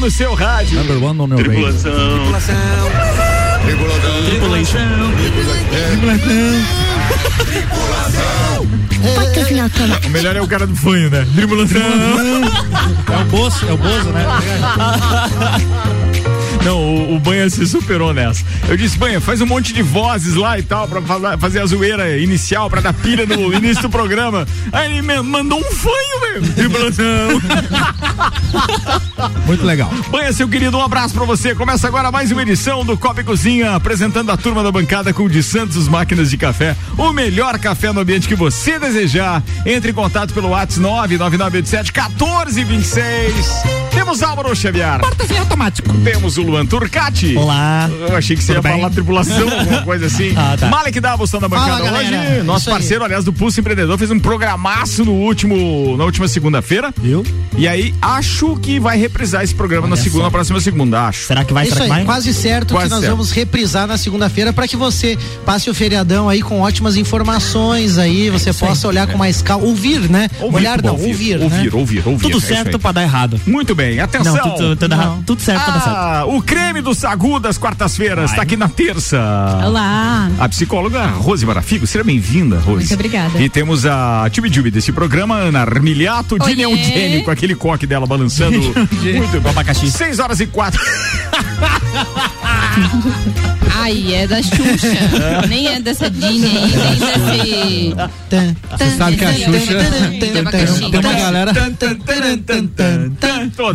no seu rádio. Number one on your radio. Tripulação. Tripulação. O melhor é o cara do fanho, né? Tripulação. É o Bozo, é o Bozo, né? Não, o, o Banha se superou nessa. Eu disse, Banha, faz um monte de vozes lá e tal, pra falar- fazer a zoeira inicial, pra dar pilha no início do programa. Aí ele me mandou um fanho, velho. Tripulação. Muito legal. Banha, seu querido, um abraço pra você. Começa agora mais uma edição do Copa e Cozinha, apresentando a turma da bancada com o de Santos Máquinas de Café. O melhor café no ambiente que você desejar. Entre em contato pelo WhatsApp 99987 1426. Temos Álvaro Xavier. Portas em automático. Temos o Luan Turcati. Olá. Eu achei que você Tudo ia bem? falar tripulação, alguma coisa assim. Ah, tá. Malek Davos da bancada Fala, hoje. galera. Nosso Isso aí. parceiro, aliás, do Pulso Empreendedor, fez um programaço no último, na última segunda-feira. Viu? E aí, acho que vai reprisar esse programa na Olha segunda, só. na próxima segunda, acho. Será que vai? É isso Será que aí, vai? quase certo Quase que nós certo. vamos reprisar na segunda-feira para que você passe o feriadão aí com ótimas informações aí, você possa olhar com mais calma, ouvir, né? Olhar não, ouvir, né? ouvir, ouvir, ouvir. Tudo é certo aí. pra dar errado. Muito bem, atenção. Não, tudo, tudo, errado. tudo certo pra dar certo. Ah, o creme do Sagu das quartas-feiras está aqui na terça. Olá. A psicóloga Rose Marafigo, seja bem-vinda, Rose. Muito obrigada. E temos a Tibi Jubi desse programa, Ana Armiliato, Oiê. Dini Eugênio, com aquele coque dela balançando. Muito bem. abacaxi. 6 horas e 4. Ai, é da Xuxa. nem é dessa Dini aí, nem desse. Você sabe que a Xuxa tem, uma galera.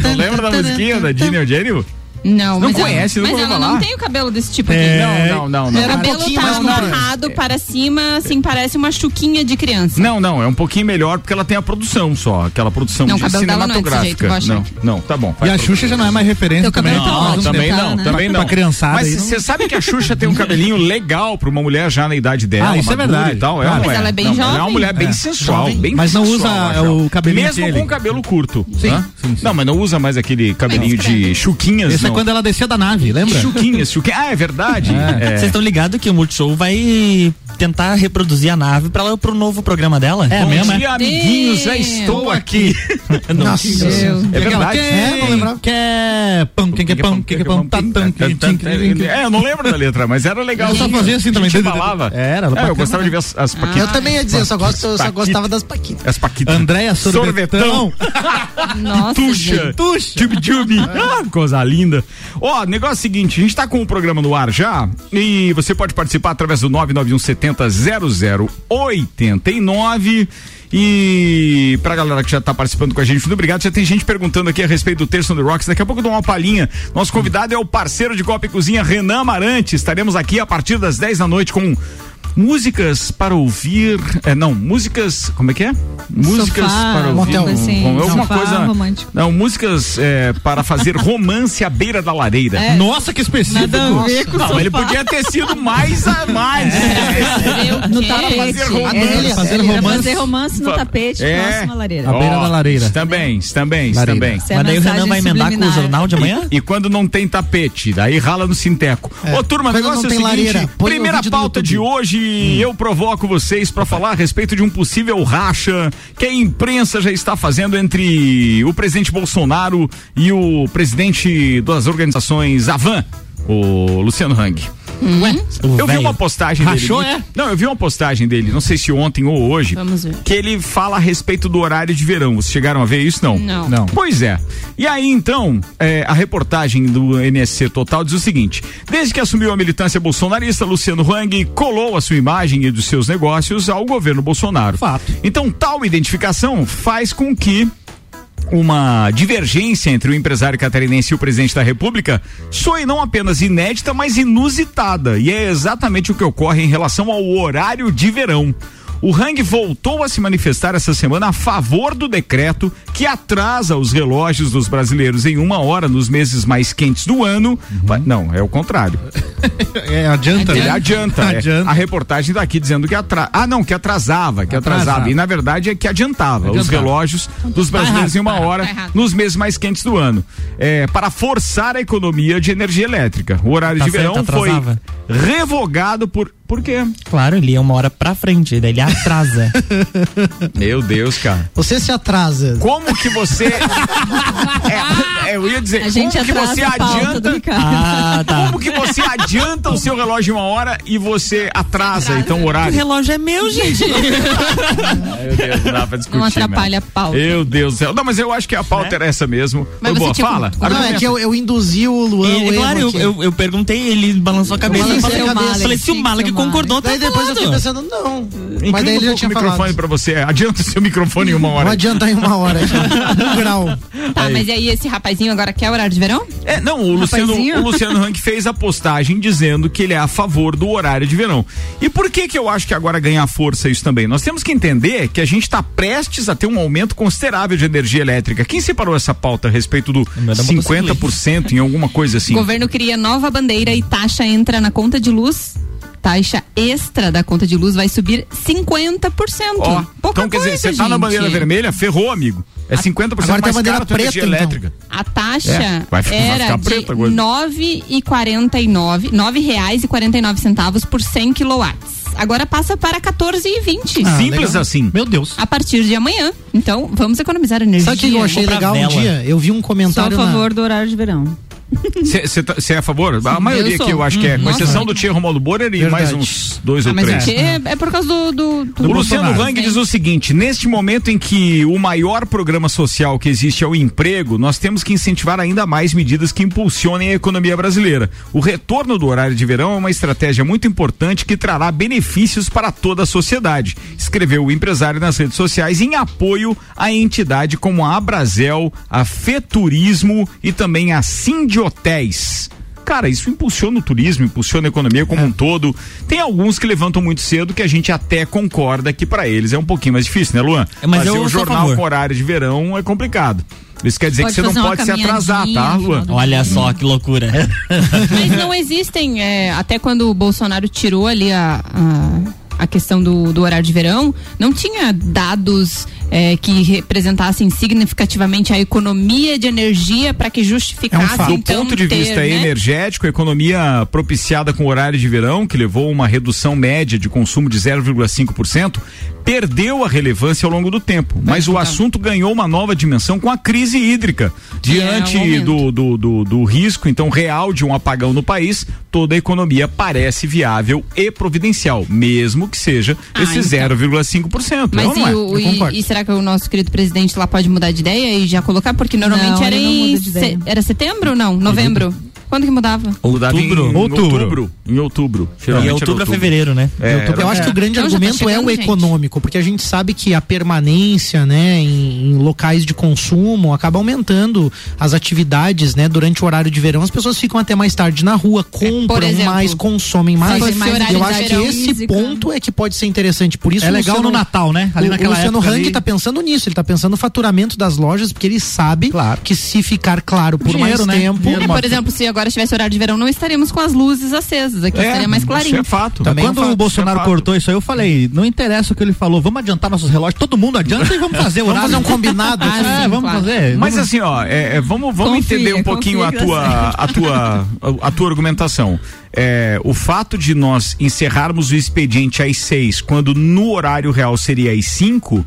Não lembra da musiquinha da Dini Eugênio? Não, Não mas conhece, ela, nunca mas ela falar? não tem o cabelo desse tipo aqui. É. Não, não, não, não. O um cabelo pouquinho tá amarrado para cima, assim, parece uma chuquinha de criança. Não, não, é um pouquinho melhor porque ela tem a produção só, aquela produção Não, de cabelo dela não é desse cinematográfica. jeito, eu não, não, tá bom. E a. Xuxa já não é mais referência também. cabelo tá um ótimo, também tempo. tá, não, né? também Pra não. criançada Mas não- você sabe que a Xuxa tem um cabelinho legal pra uma mulher já na idade dela, Ah, isso é verdade. e tal. É, Ah, não mas ela é bem Não, Ela é uma jovem. mulher bem É. sensual, Jovem. bem Mas não usa eu o cabelinho Mesmo com cabelo curto. Sim. Não, mas não usa mais aquele cabelinho de chuquinhas, é não. Quando ela descia da nave, lembra? Chuquinhas, chuquinhas. Ah, é verdade. É. Vocês estão ligados que o Multishow vai tentar reproduzir a nave pra lá pro novo programa dela? É Bom mesmo, é? dia, amiguinhos, já estou aqui. Nossa, Deus. É verdade. É, não lembrava. Quer pão, quem quer pão, quem quer pão, tá, tam, quem, quem, quem, quem. É, eu não lembro da letra, mas era legal. Eu só fazia assim também. A gente falava. Era, É, eu gostava de ver as, as Eu paquitas. também ia dizer, eu só, gosto, eu só Paquita. gostava das paquitas. As paquitas. Andréia Sorvetão. Nossa, Tuxa, tuxa, tube tube. Ah, coisa linda. Ó, negócio é o seguinte, a gente tá com o programa no ar já e você pode participar através do 991 70 0089 e pra galera que já tá participando com a gente, muito obrigado. Já tem gente perguntando aqui a respeito do Terço on the Rocks. Daqui a pouco eu dou uma palhinha. Nosso convidado é o parceiro de Copa e Cozinha, Renan Amarante. Estaremos aqui a partir das 10 da noite com músicas para ouvir. É, não, músicas. Como é que é? Músicas Sofá, para ouvir. motel. Assim, com alguma sofá coisa. romântico. Não, músicas é, para fazer romance à beira da lareira. É. Nossa, que específico. Nada a ver com Não, ele podia ter sido mais a mais. É. No Para fazer tapete. romance. Adélia, Fazer Adélia, romance. Fazer romance no tapete É. próximo à lareira. À beira da lareira. Também, também, Lareira. também. Isso é Mas daí o Renan vai emendar com o jornal de amanhã? E quando não tem tapete, daí rala no sinteco. Ô, turma, o negócio é o tem seguinte: primeira pauta de hoje, eu provoco vocês para falar a respeito de um possível racha que a imprensa já está fazendo entre o presidente Bolsonaro e o presidente das organizações Avan, o Luciano Hang. Ué, o Eu vi uma postagem Rachou, dele. é? Não, eu vi uma postagem dele, não sei se ontem ou hoje, Vamos ver. que ele fala a respeito do horário de verão. Vocês chegaram a ver isso? Não. Não. Não. Pois é. E aí, então, é, a reportagem do NSC Total diz o seguinte: desde que assumiu a militância bolsonarista, Luciano Hang colou a sua imagem e dos seus negócios ao governo Bolsonaro. Fato. Então, tal identificação faz com que uma divergência entre o empresário catarinense e o presidente da República soe não apenas inédita, mas inusitada. E é exatamente o que ocorre em relação ao horário de verão. O Hang voltou a se manifestar essa semana a favor do decreto que atrasa os relógios dos brasileiros em uma hora nos meses mais quentes do ano. Mas, Não, é o contrário. É, adianta, Ele né? adianta. é. Adianta. A reportagem daqui dizendo que atrasa. Ah, não, que atrasava, que atrasava. Atrasava. E na verdade é que adiantava, os Adiantava. relógios dos brasileiros em uma hora tá errado. nos meses mais quentes do ano. É, para forçar a economia de energia elétrica. O horário Tá de verão certo, foi atrasava. revogado por. Por quê? Claro, ele ia uma hora pra frente, daí ele atrasa. Meu Deus, cara. Você se atrasa. Como que você. é, é, eu ia dizer, A gente como que atrasa você adianta. Ah, tá. Como que você adianta o seu relógio uma hora e você atrasa então o O horário? relógio é meu, gente. Meu Deus, não dá pra discutir. Não atrapalha né? a pauta. Meu Deus do céu. Não, mas eu acho que a pauta era essa mesmo. Mas você boa, tinha- fala. Não, é que eu, eu induzi o Luan. o erro claro, eu, eu, eu perguntei, ele balançou a cabeça. Eu falei, a cabeça. falei, se o Malek concordou, tá Daí depois eu fiquei falando. pensando, não. Inclina Mas daí ele já pouco tinha o microfone falado. pra você. Adianta o seu microfone em uma hora. Não adianta em uma hora. um grau. Tá, mas e aí esse rapazinho agora quer horário de verão? É, não, o Luciano, Rapazinho. o Luciano Rank fez a postagem dizendo que ele é a favor do horário de verão. E por que que eu acho que agora ganha força isso também? Nós temos que entender que a gente está prestes a ter um aumento considerável de energia elétrica. Quem separou essa pauta a respeito do Não dá pra 50% em alguma coisa assim? O governo cria nova bandeira e taxa entra na conta de luz. Taxa extra da conta de luz vai subir 50%. Ó, Pouca então quer dizer, você tá na bandeira vermelha, ferrou, amigo. É 50% Agora tem a mais bandeira caro a energia preta, então. elétrica. A taxa É, vai ficar- vai era ficar de preta agora. nove e quarenta e nove, nove reais e quarenta e nove centavos por 100 quilowatts. Agora passa para 14 e 20 Ah, Simples legal. assim. Meu Deus. a partir de amanhã. Então, vamos economizar energia. Sabe o que eu achei legal um vela. dia? Eu vi um Sou a comentário na... favor do horário de verão. Você é a favor? a maioria aqui eu acho que é, com Nossa. exceção do Tia Romualdo Borer e mais uns dois Ah, ou três. É, é por causa do. do, do O Luciano Bolsonaro. Hang diz o seguinte: neste momento em que o maior programa social que existe é o emprego, nós temos que incentivar ainda mais medidas que impulsionem a economia brasileira. O retorno do horário de verão é uma estratégia muito importante que trará benefícios para toda a sociedade, escreveu o empresário nas redes sociais em apoio à entidade como a Abrazel, a Feturismo e também a Sindiotéis. Cara, isso impulsiona o turismo, impulsiona a economia como um todo. Tem alguns que levantam muito cedo que a gente até concorda que para eles é um pouquinho mais difícil, né, Luan? É, mas Fazer um jornal com horário de verão é complicado. Isso quer dizer Pode que você não pode se atrasar, tá, Luan? Olha só que loucura. Mas não existem, é, até quando o Bolsonaro tirou ali a, a, a questão do, do horário de verão, não tinha dados é, que representassem significativamente a economia de energia para que justificasse fato. Do então, ponto de ter, vista né? energético, a economia propiciada com o horário de verão, que levou uma redução média de consumo de 0,5%, perdeu a relevância ao longo do tempo. Mas o então. assunto ganhou uma nova dimensão com a crise hídrica. É Diante um aumento. do, do, do, do risco, então, real de um apagão no país, toda a economia parece viável e providencial, mesmo que seja Ah, esse então. 0,5%. Mas não e, é? o- e- e será que o nosso querido presidente lá pode mudar de ideia e já colocar? Porque normalmente Não, era em. se- era setembro ou não? Novembro? Quando que mudava? Mudava em, Outubro. em Outubro. outubro. Em outubro. De Geralmente era outubro a fevereiro, né? É, Eu acho que o grande Não, já tá argumento é o chegando, gente. econômico, porque a gente sabe que a permanência, né, em, em locais de consumo acaba aumentando as atividades, né, durante o horário de verão. As pessoas ficam até mais tarde na rua, compram exemplo, mais, consomem mais. fosse Eu acho que esse física. ponto é que pode ser interessante. Por isso É o legal Luciano- no Natal, né? Ali o, naquela o Luciano Hang ali. tá pensando nisso, ele tá pensando no faturamento das lojas, porque ele sabe Claro. que se ficar claro por Dinheiro, mais né? tempo. É, por exemplo, se agora tivesse horário de verão, não estaríamos com as luzes acesas. Aqui estaria mais Isso clarinho. é fato. Também é um Quando fato, o Bolsonaro isso é cortou isso aí, eu falei, não interessa o que ele falou, vamos adiantar nossos relógios, todo mundo adianta e vamos fazer o Vamos horário. fazer um combinado. Ah, É, sim, vamos claro. fazer. Mas vamos- assim, ó, é, é, vamos, vamos Confia, entender um pouquinho a tua, a tua, a, a tua argumentação. É, o fato de nós encerrarmos o expediente às seis, quando no horário real seria às cinco,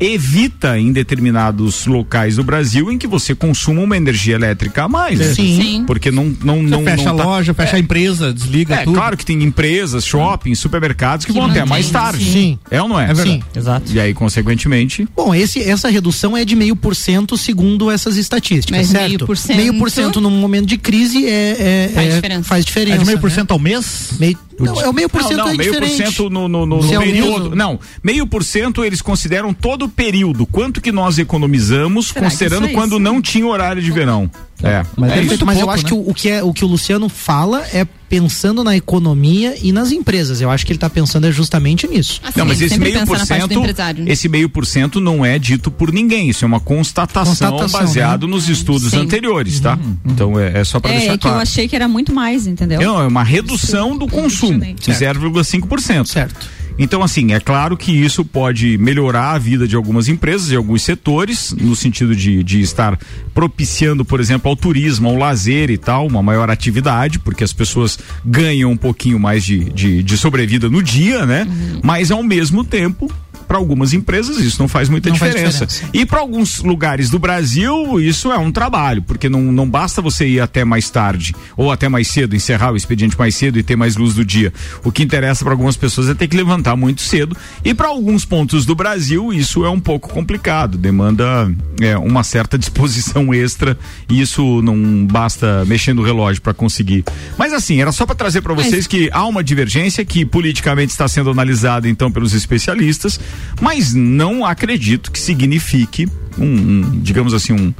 evita em determinados locais do Brasil em que você consuma uma energia elétrica a mais. né? Sim. Sim. Porque não, não, não, fecha não a tá- loja, fecha a empresa, desliga É, tudo. claro que tem empresas, shoppings, supermercados que, Que vão até mais tarde. sim. É ou não é? É verdade. Sim. Exato. E aí, consequentemente, Bom, esse, essa redução é de meio por cento segundo essas estatísticas, Mas certo? meio por cento- Meio por cento num momento de crise é, é- Faz é- diferença. faz É diferença. de meio por né? cento ao mês? Meio- não, é o meio por não, cento não, é meio por cento no, no, no Se é o período. Não, meio por cento eles consideram todo o período. Quanto que nós economizamos, Será que considerando é quando não tinha horário de verão. É, Mas é deve isso. feito Mas eu pouco, acho né? que o, o que é o que o Luciano fala é pensando na economia e nas empresas. Eu acho que ele está pensando é justamente nisso. Assim, Não, mas esse meio por cento, né? esse meio por cento não é dito por ninguém. Isso é uma constatação, Constatação, baseado né? nos estudos Sim. anteriores, tá? Então é, é só para É, deixar é que eu claro. achei que era muito mais, entendeu? Não, é uma redução do consumo de 0,5%. Certo. Então, assim, é claro que isso pode melhorar a vida de algumas empresas e alguns setores, no sentido de, de estar propiciando, por exemplo, ao turismo, ao lazer e tal, uma maior atividade, porque as pessoas ganham um pouquinho mais de, de, de sobrevida no dia, né? Mas ao mesmo tempo para algumas empresas isso não faz muita Não faz diferença. diferença. E para alguns lugares do Brasil, isso é um trabalho, porque não, não basta você ir até mais tarde ou até mais cedo, encerrar o expediente mais cedo e ter mais luz do dia. O que interessa para algumas pessoas é ter que levantar muito cedo. E para alguns pontos do Brasil, isso é um pouco complicado, demanda é, uma certa disposição extra e isso não basta mexer no relógio para conseguir. Mas assim, era só para trazer para vocês que há uma divergência que politicamente está sendo analisada então pelos especialistas, mas não acredito que signifique um, um, digamos assim, um,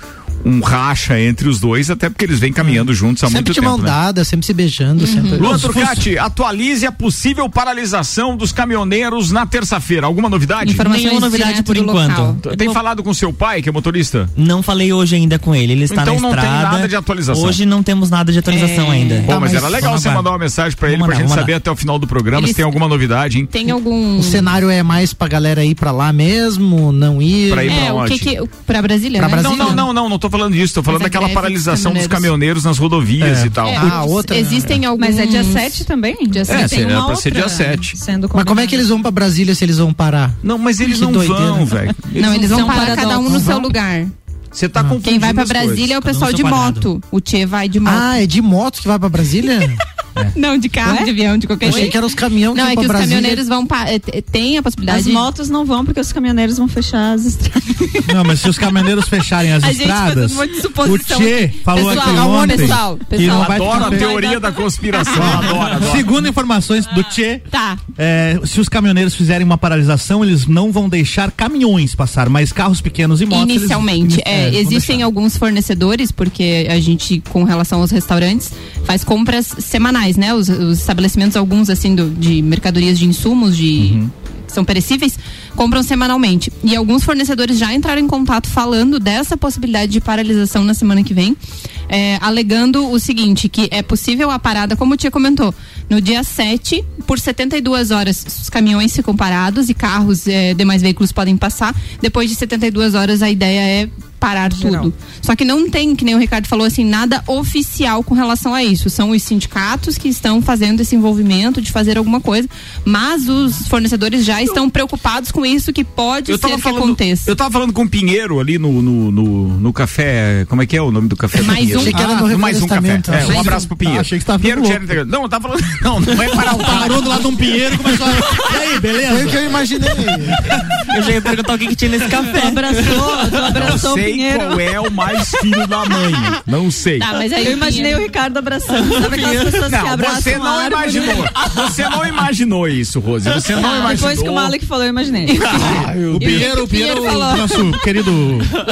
um racha entre os dois, até porque eles vêm caminhando juntos há Sempre muito de tempo. mão né? dada, sempre se beijando, sempre. Luan Turcati, atualize a possível paralisação dos caminhoneiros na terça-feira. Alguma novidade? Informações Nenhuma novidade por enquanto. local. Tem falado com seu pai, que é motorista? Não falei hoje ainda com ele, ele está Então na não tem estrada. nada de atualização. Hoje não temos nada de atualização É. ainda. Pô, mas mas era legal você mandar uma mensagem pra ele pra mandar, gente saber até o final do programa Eles- se tem alguma novidade, hein? Tem algum. O cenário é mais pra galera ir pra lá mesmo, não ir. Pra ir É, pra o onde? que que. Pra Brasília, Pra né? Brasília. Não, não, não, não, não tô falando disso, tô falando a daquela dos paralisação dos caminhoneiros. nas rodovias É. e tal. É, Ah, outra- Existem alguns. Mas é dia 7 também? Dia É, sete. sim, era pra ser dia 7. Sendo Mas como é que eles vão pra Brasília se eles vão parar? Não, mas eles Que não doideira. vão, velho. Não, eles vão parar cada um no seu lugar. Você tá confundindo Quem vai pra as Brasília coisas. é o um pessoal de quadrado. moto. O Tchê vai de moto. Ah, é de moto que vai pra Brasília? Não, de carro, Ué? de avião, de qualquer Eu achei jeito. que eram os caminhões que Não, iam é que os Brasília. caminhoneiros vão. Pa... é, é, Tem a possibilidade. As motos não vão porque os caminhoneiros vão fechar as estradas. Não, mas se os caminhoneiros fecharem as A gente estradas, um monte de o Tchê falou Pessoal, aqui ontem pessoal, que pessoal. não vai Adoro a teoria da conspiração. adoro, adoro. Segundo informações do Tchê, Tá. é, se os caminhoneiros fizerem uma paralisação, eles não vão deixar caminhões passar, mas carros pequenos e motos. eles- Inicialmente, é, vão existem alguns fornecedores, porque a gente, com relação aos restaurantes, faz compras semanais, né? Os, os estabelecimentos, alguns assim, do- de mercadorias de insumos, de. Uhum. que São perecíveis, compram semanalmente. E alguns fornecedores já entraram em contato falando dessa possibilidade de paralisação na semana que vem, é, alegando o seguinte: que é possível a parada, como o Tia comentou, no dia 7, por 72 horas, os caminhões ficam parados e carros, é, demais veículos podem passar. Depois de 72 horas, a ideia é parar tudo. Só que não tem, que nem o Ricardo falou assim, nada oficial com relação a isso. São os sindicatos que estão fazendo esse envolvimento de fazer alguma coisa, mas os fornecedores já estão preocupados com isso que pode ser que falando, aconteça. eu tava falando com o Pinheiro ali no, no, no, no café. Como é que é o nome do café? do Mais Pinheiro? Um. Achei que era no no mais um café. É, um abraço pro Pinheiro. Ah, achei que você tava Pinheiro integrante. Não, tava falando. Não, não é para o Parou do lado de um pinheiro e começou a... E aí, Foi o beleza? que eu imaginei. Eu já ia perguntar o que, que tinha nesse Tu café. abraçou, tu Não abraçou o sei Pinheiro. qual é o mais filho da mãe. Não sei. Tá, mas aí Eu o imaginei o Ricardo abraçando. Sabe aquelas pessoas que Não, abraçam você a não árvore? imaginou. Você não imaginou isso, Rose. Você não imaginou. Depois que o Malik falou, eu imaginei. O Pinheiro, o Pinheiro, Pinheiro falou. nosso querido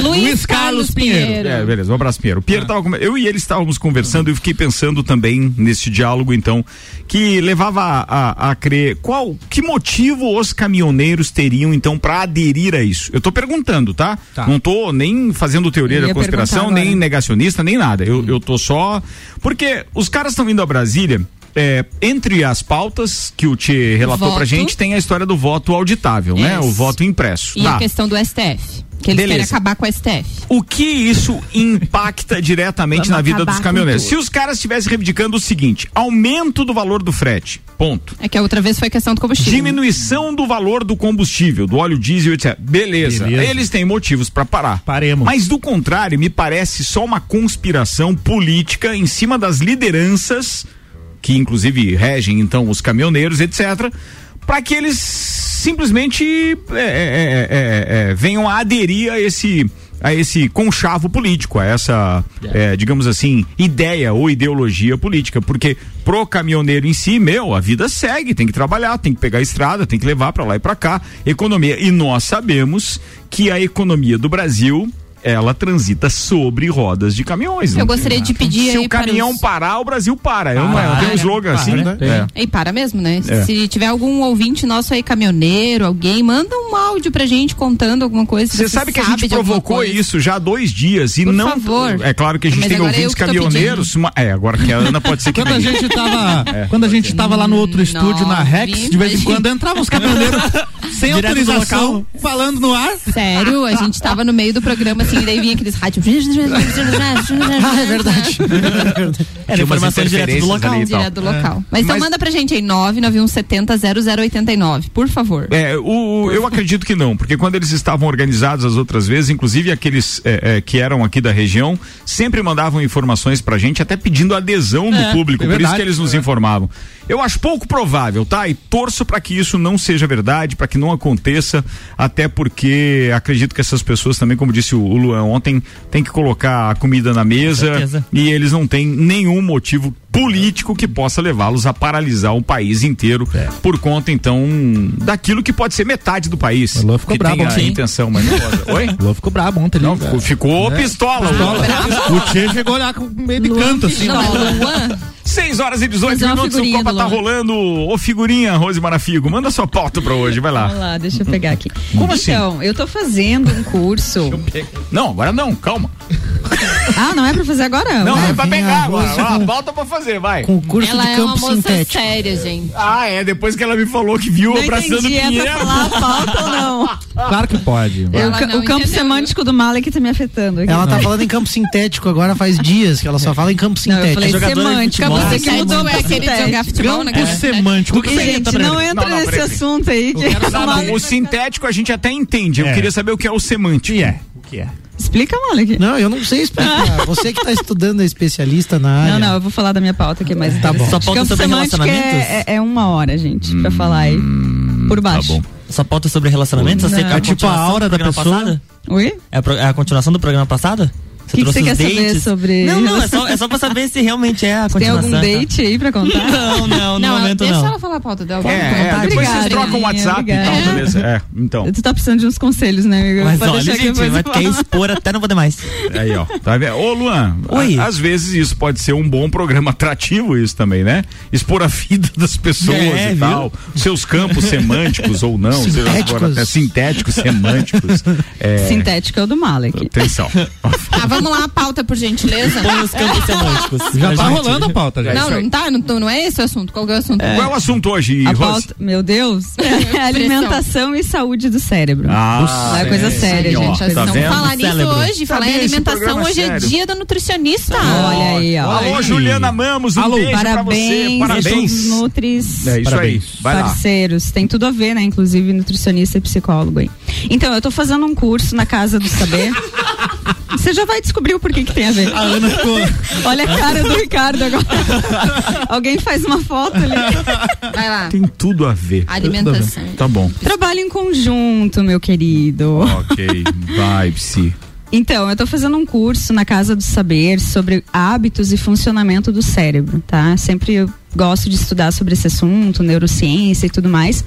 Luiz Carlos Pinheiro. É, beleza, um abraço, Pinheiro. O Pinheiro tava com... Eu e ele estávamos conversando e eu fiquei pensando também nesse diálogo, então, que levava a, a, a crer qual, que motivo os caminhoneiros teriam, então, para aderir a isso. Eu tô perguntando, tá? Tá. Não tô nem fazendo teoria da conspiração, nem negacionista, nem nada. Eu, eu tô só. Porque os caras estão vindo a Brasília. É, entre as pautas que o Tchê relatou pra Voto. gente, tem a história do voto auditável, né? O voto impresso. E Tá. a questão do STF. Que eles Beleza. querem acabar com o STF. O que isso impacta diretamente Vamos na vida dos caminhoneiros? Se os caras estivessem reivindicando o seguinte: aumento do valor do frete, ponto. É que a outra vez foi questão do combustível. Diminuição do valor do combustível, do óleo diesel, etc. Beleza. Beleza. Eles têm motivos para parar. Paremos. Mas do contrário, me parece só uma conspiração política em cima das lideranças que inclusive regem então os caminhoneiros, etc. Para que eles simplesmente é, é, é, é, é, venham a aderir a esse a esse conchavo político, a essa, é, digamos assim, ideia ou ideologia política, porque pro caminhoneiro em si, meu, a vida segue, tem que trabalhar, tem que pegar a estrada, tem que levar para lá e para cá, economia. E nós sabemos que a economia do Brasil ela transita sobre rodas de caminhões. Eu não gostaria tem- de pedir Se aí o para caminhão os- parar, o Brasil para. Eu não, Para, tem um slogan para, assim. né? É. E para mesmo, né? É. Se tiver algum ouvinte nosso aí, caminhoneiro, alguém, manda um áudio pra gente contando alguma coisa. Você sabe que a gente provocou isso já há dois dias e Por não. favor. É claro que a gente Mas tem eu ouvintes caminhoneiros. ma- É, agora que a Ana pode ser que Quando a gente tava, quando a gente tava lá no outro estúdio na Rex, de vez em quando entravam os caminhoneiros sem Direto autorização, falando no ar. Sério, a gente tava no meio do programa assim, e daí vinha aqueles rádios. Ah, é verdade. Era Tinha umas informações direto do local. Direto do local. Mas então Mas- manda pra gente aí, 991700089, por favor. É, o, o- eu acredito que não, porque quando eles estavam organizados as outras vezes, inclusive aqueles é, é, que eram aqui da região, sempre mandavam informações pra gente, até pedindo adesão do público, é por isso que eles nos informavam. Eu acho pouco provável, tá? E torço pra que isso não seja verdade, pra que não aconteça, até porque acredito que essas pessoas também, como disse o, o Luan ontem, tem que colocar a comida na mesa e eles não têm nenhum motivo político que possa levá-los a paralisar o país inteiro É. por conta então daquilo que pode ser metade do país O Luan ficou que brabo tem a ontem. intenção mas não pode. oi O Lô ficou brabo ontem. não ali, ficou, é. ficou pistola. O Tchê chegou lá com meio de canto, assim. Não, Luan, 6 horas e 18 Fazer uma minutos o Copa tá rolando ô figurinha Rose Marafigo manda sua pauta pra hoje vai Vamos lá lá, deixa eu pegar aqui. Como assim? então, eu tô fazendo um curso. não agora não calma Ah, não é pra fazer agora? não Ué, é pra vem pegar a agora pauta pra fazer vai Com o curso ela de é uma campo moça sintético. séria, gente. ah é depois que ela me falou que viu Não abraçando entendi, é Pinheiro pra falar a pauta ou não? Claro que pode. Eu- o ca- não o campo entendeu, semântico do Malek tá me afetando aqui. Ela tá falando em campo sintético agora faz dias que ela só fala em campo Não, eu sintético. falei futebol. você que mudou é aquele de jogar sintético. futebol, né? Campo semântico. Que gente, não entra Não, não, nesse assunto aí. O sintético a gente até entende. Eu É. queria saber o que é o semântico. O que é? O que é? Explica, Malek. Não, eu não sei explicar. Você que tá estudando é especialista na área. Não, não, eu vou falar da minha pauta aqui, mas Tá bom. Só pauta sobre semântico relacionamentos? é, é, é uma hora, gente, pra falar aí. Por baixo. Tá bom. Só pauta sobre relacionamentos? Você Não. É tipo a aura da pessoa? passado? Oi? É a, é a continuação do programa passado? O que, que você quer saber sobre. Não, não, é só, é só pra saber se realmente é a Tem continuação. algum date aí pra contar? Não, não, no Não, momento deixa não. ela falar a pauta dela. É, é, Vamos depois contar. vocês Obrigada, trocam o WhatsApp e tal, obrigada. beleza. É, então. Tu tá precisando de uns conselhos, né, amigo? Mas Pode olha, gente, eu quer expor até não poder mais. Aí, ó. Tá vendo? Ô, Luan, Oi. a- às vezes isso pode ser um bom programa atrativo, isso também, né? Expor a vida das pessoas É, e viu? tal. Seus campos semânticos ou não, Sintéticos. agora até sintéticos, semânticos. É, Sintético é o do Malek. Atenção. Tá, vamos lá, a pauta, por gentileza. Põe os campos semânticos. Já tá gente. rolando a pauta, já. Não, não tá, não, não é esse o assunto. Qual é o assunto? Qual é o assunto hoje, A pauta, meu Deus, é alimentação e saúde do cérebro. Ah, é coisa séria, gente. Tá Não falar nisso Cérebro. hoje, falar em alimentação, hoje é dia da nutricionista. Olha aí, ó. Alô, Juliana Mamos, um Alô, beijo Parabéns, pra você. Parabéns. Nutris. É isso Parabéns. aí. Vai lá. parceiros, tem tudo a ver, né? Inclusive nutricionista e psicólogo aí. Então, eu tô fazendo um curso na Casa do Saber. Você já vai descobrir o porquê que tem a ver. A Ana ficou. Olha a cara do Ricardo agora. Alguém faz uma foto ali. Vai lá. Tem tudo a ver. Alimentação. Tá bom. Trabalho em conjunto, meu querido. Ok. Vai, Psi. Então, eu tô fazendo um curso na Casa do Saber sobre hábitos e funcionamento do cérebro, tá? Sempre eu gosto de estudar sobre esse assunto, neurociência e tudo mais.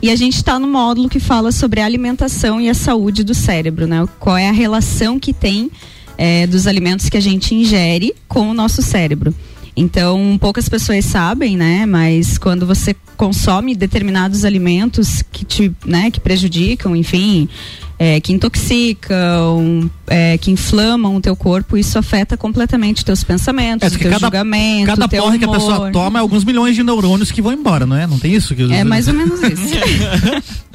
E a gente está no módulo que fala sobre a alimentação e a saúde do cérebro, né? Qual é a relação que tem eh, dos alimentos que a gente ingere com o nosso cérebro. Então, poucas pessoas sabem, né? Mas quando você consome determinados alimentos que te, né, que prejudicam, enfim, é, que intoxicam, é, que inflamam o teu corpo, isso afeta completamente teus pensamentos, É, teu cada- julgamento, Cada teu porra que a pessoa humor. toma é alguns milhões de neurônios que vão embora, não é? Não tem isso? Que É mais ou menos isso.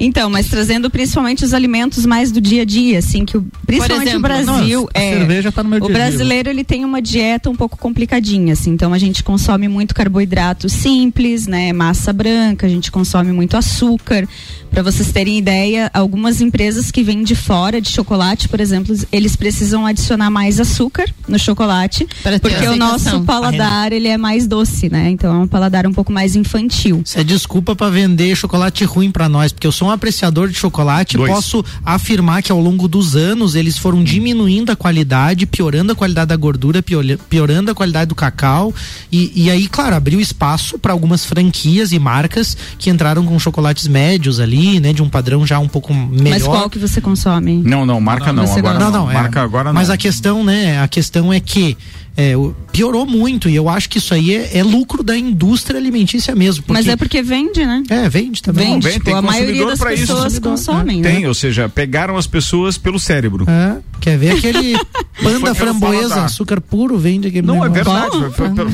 Então, mas trazendo principalmente os alimentos mais do dia a dia, assim, que o, principalmente exemplo, o Brasil Não, a é cerveja tá no meu o dia. brasileiro ele tem uma dieta um pouco complicadinha, assim. Então a gente consome muito carboidrato simples, né, massa branca, a gente consome muito açúcar. Para vocês terem ideia, algumas empresas que vêm de fora de chocolate, por exemplo, eles precisam adicionar mais açúcar no chocolate, porque o nosso paladar ele é mais doce, né? Então é um paladar um pouco mais infantil. Isso é desculpa pra vender chocolate ruim pra nós, porque eu sou um apreciador de chocolate, Dois. posso afirmar que ao longo dos anos eles foram diminuindo a qualidade, piorando a qualidade da gordura, piorando a qualidade do cacau e, e aí, claro, abriu espaço para algumas franquias e marcas que entraram com chocolates médios ali ali, né? De um padrão já um pouco melhor. Mas qual que você consome? Não, não, marca não, Você agora gosta? não. é. Marca agora não. Mas a questão, né? A questão é que é, piorou muito e eu acho que isso aí é, é lucro da indústria alimentícia mesmo. Mas porque- é porque vende, né? É, vende também. Vende, bem, tipo, tem a maioria das pra isso, pessoas consumidor, consomem, Tem, né? ou seja, pegaram as pessoas pelo cérebro. É, quer ver aquele panda framboesa, açúcar puro, vende aquele Não, é negócio. verdade. Bom. foi- foi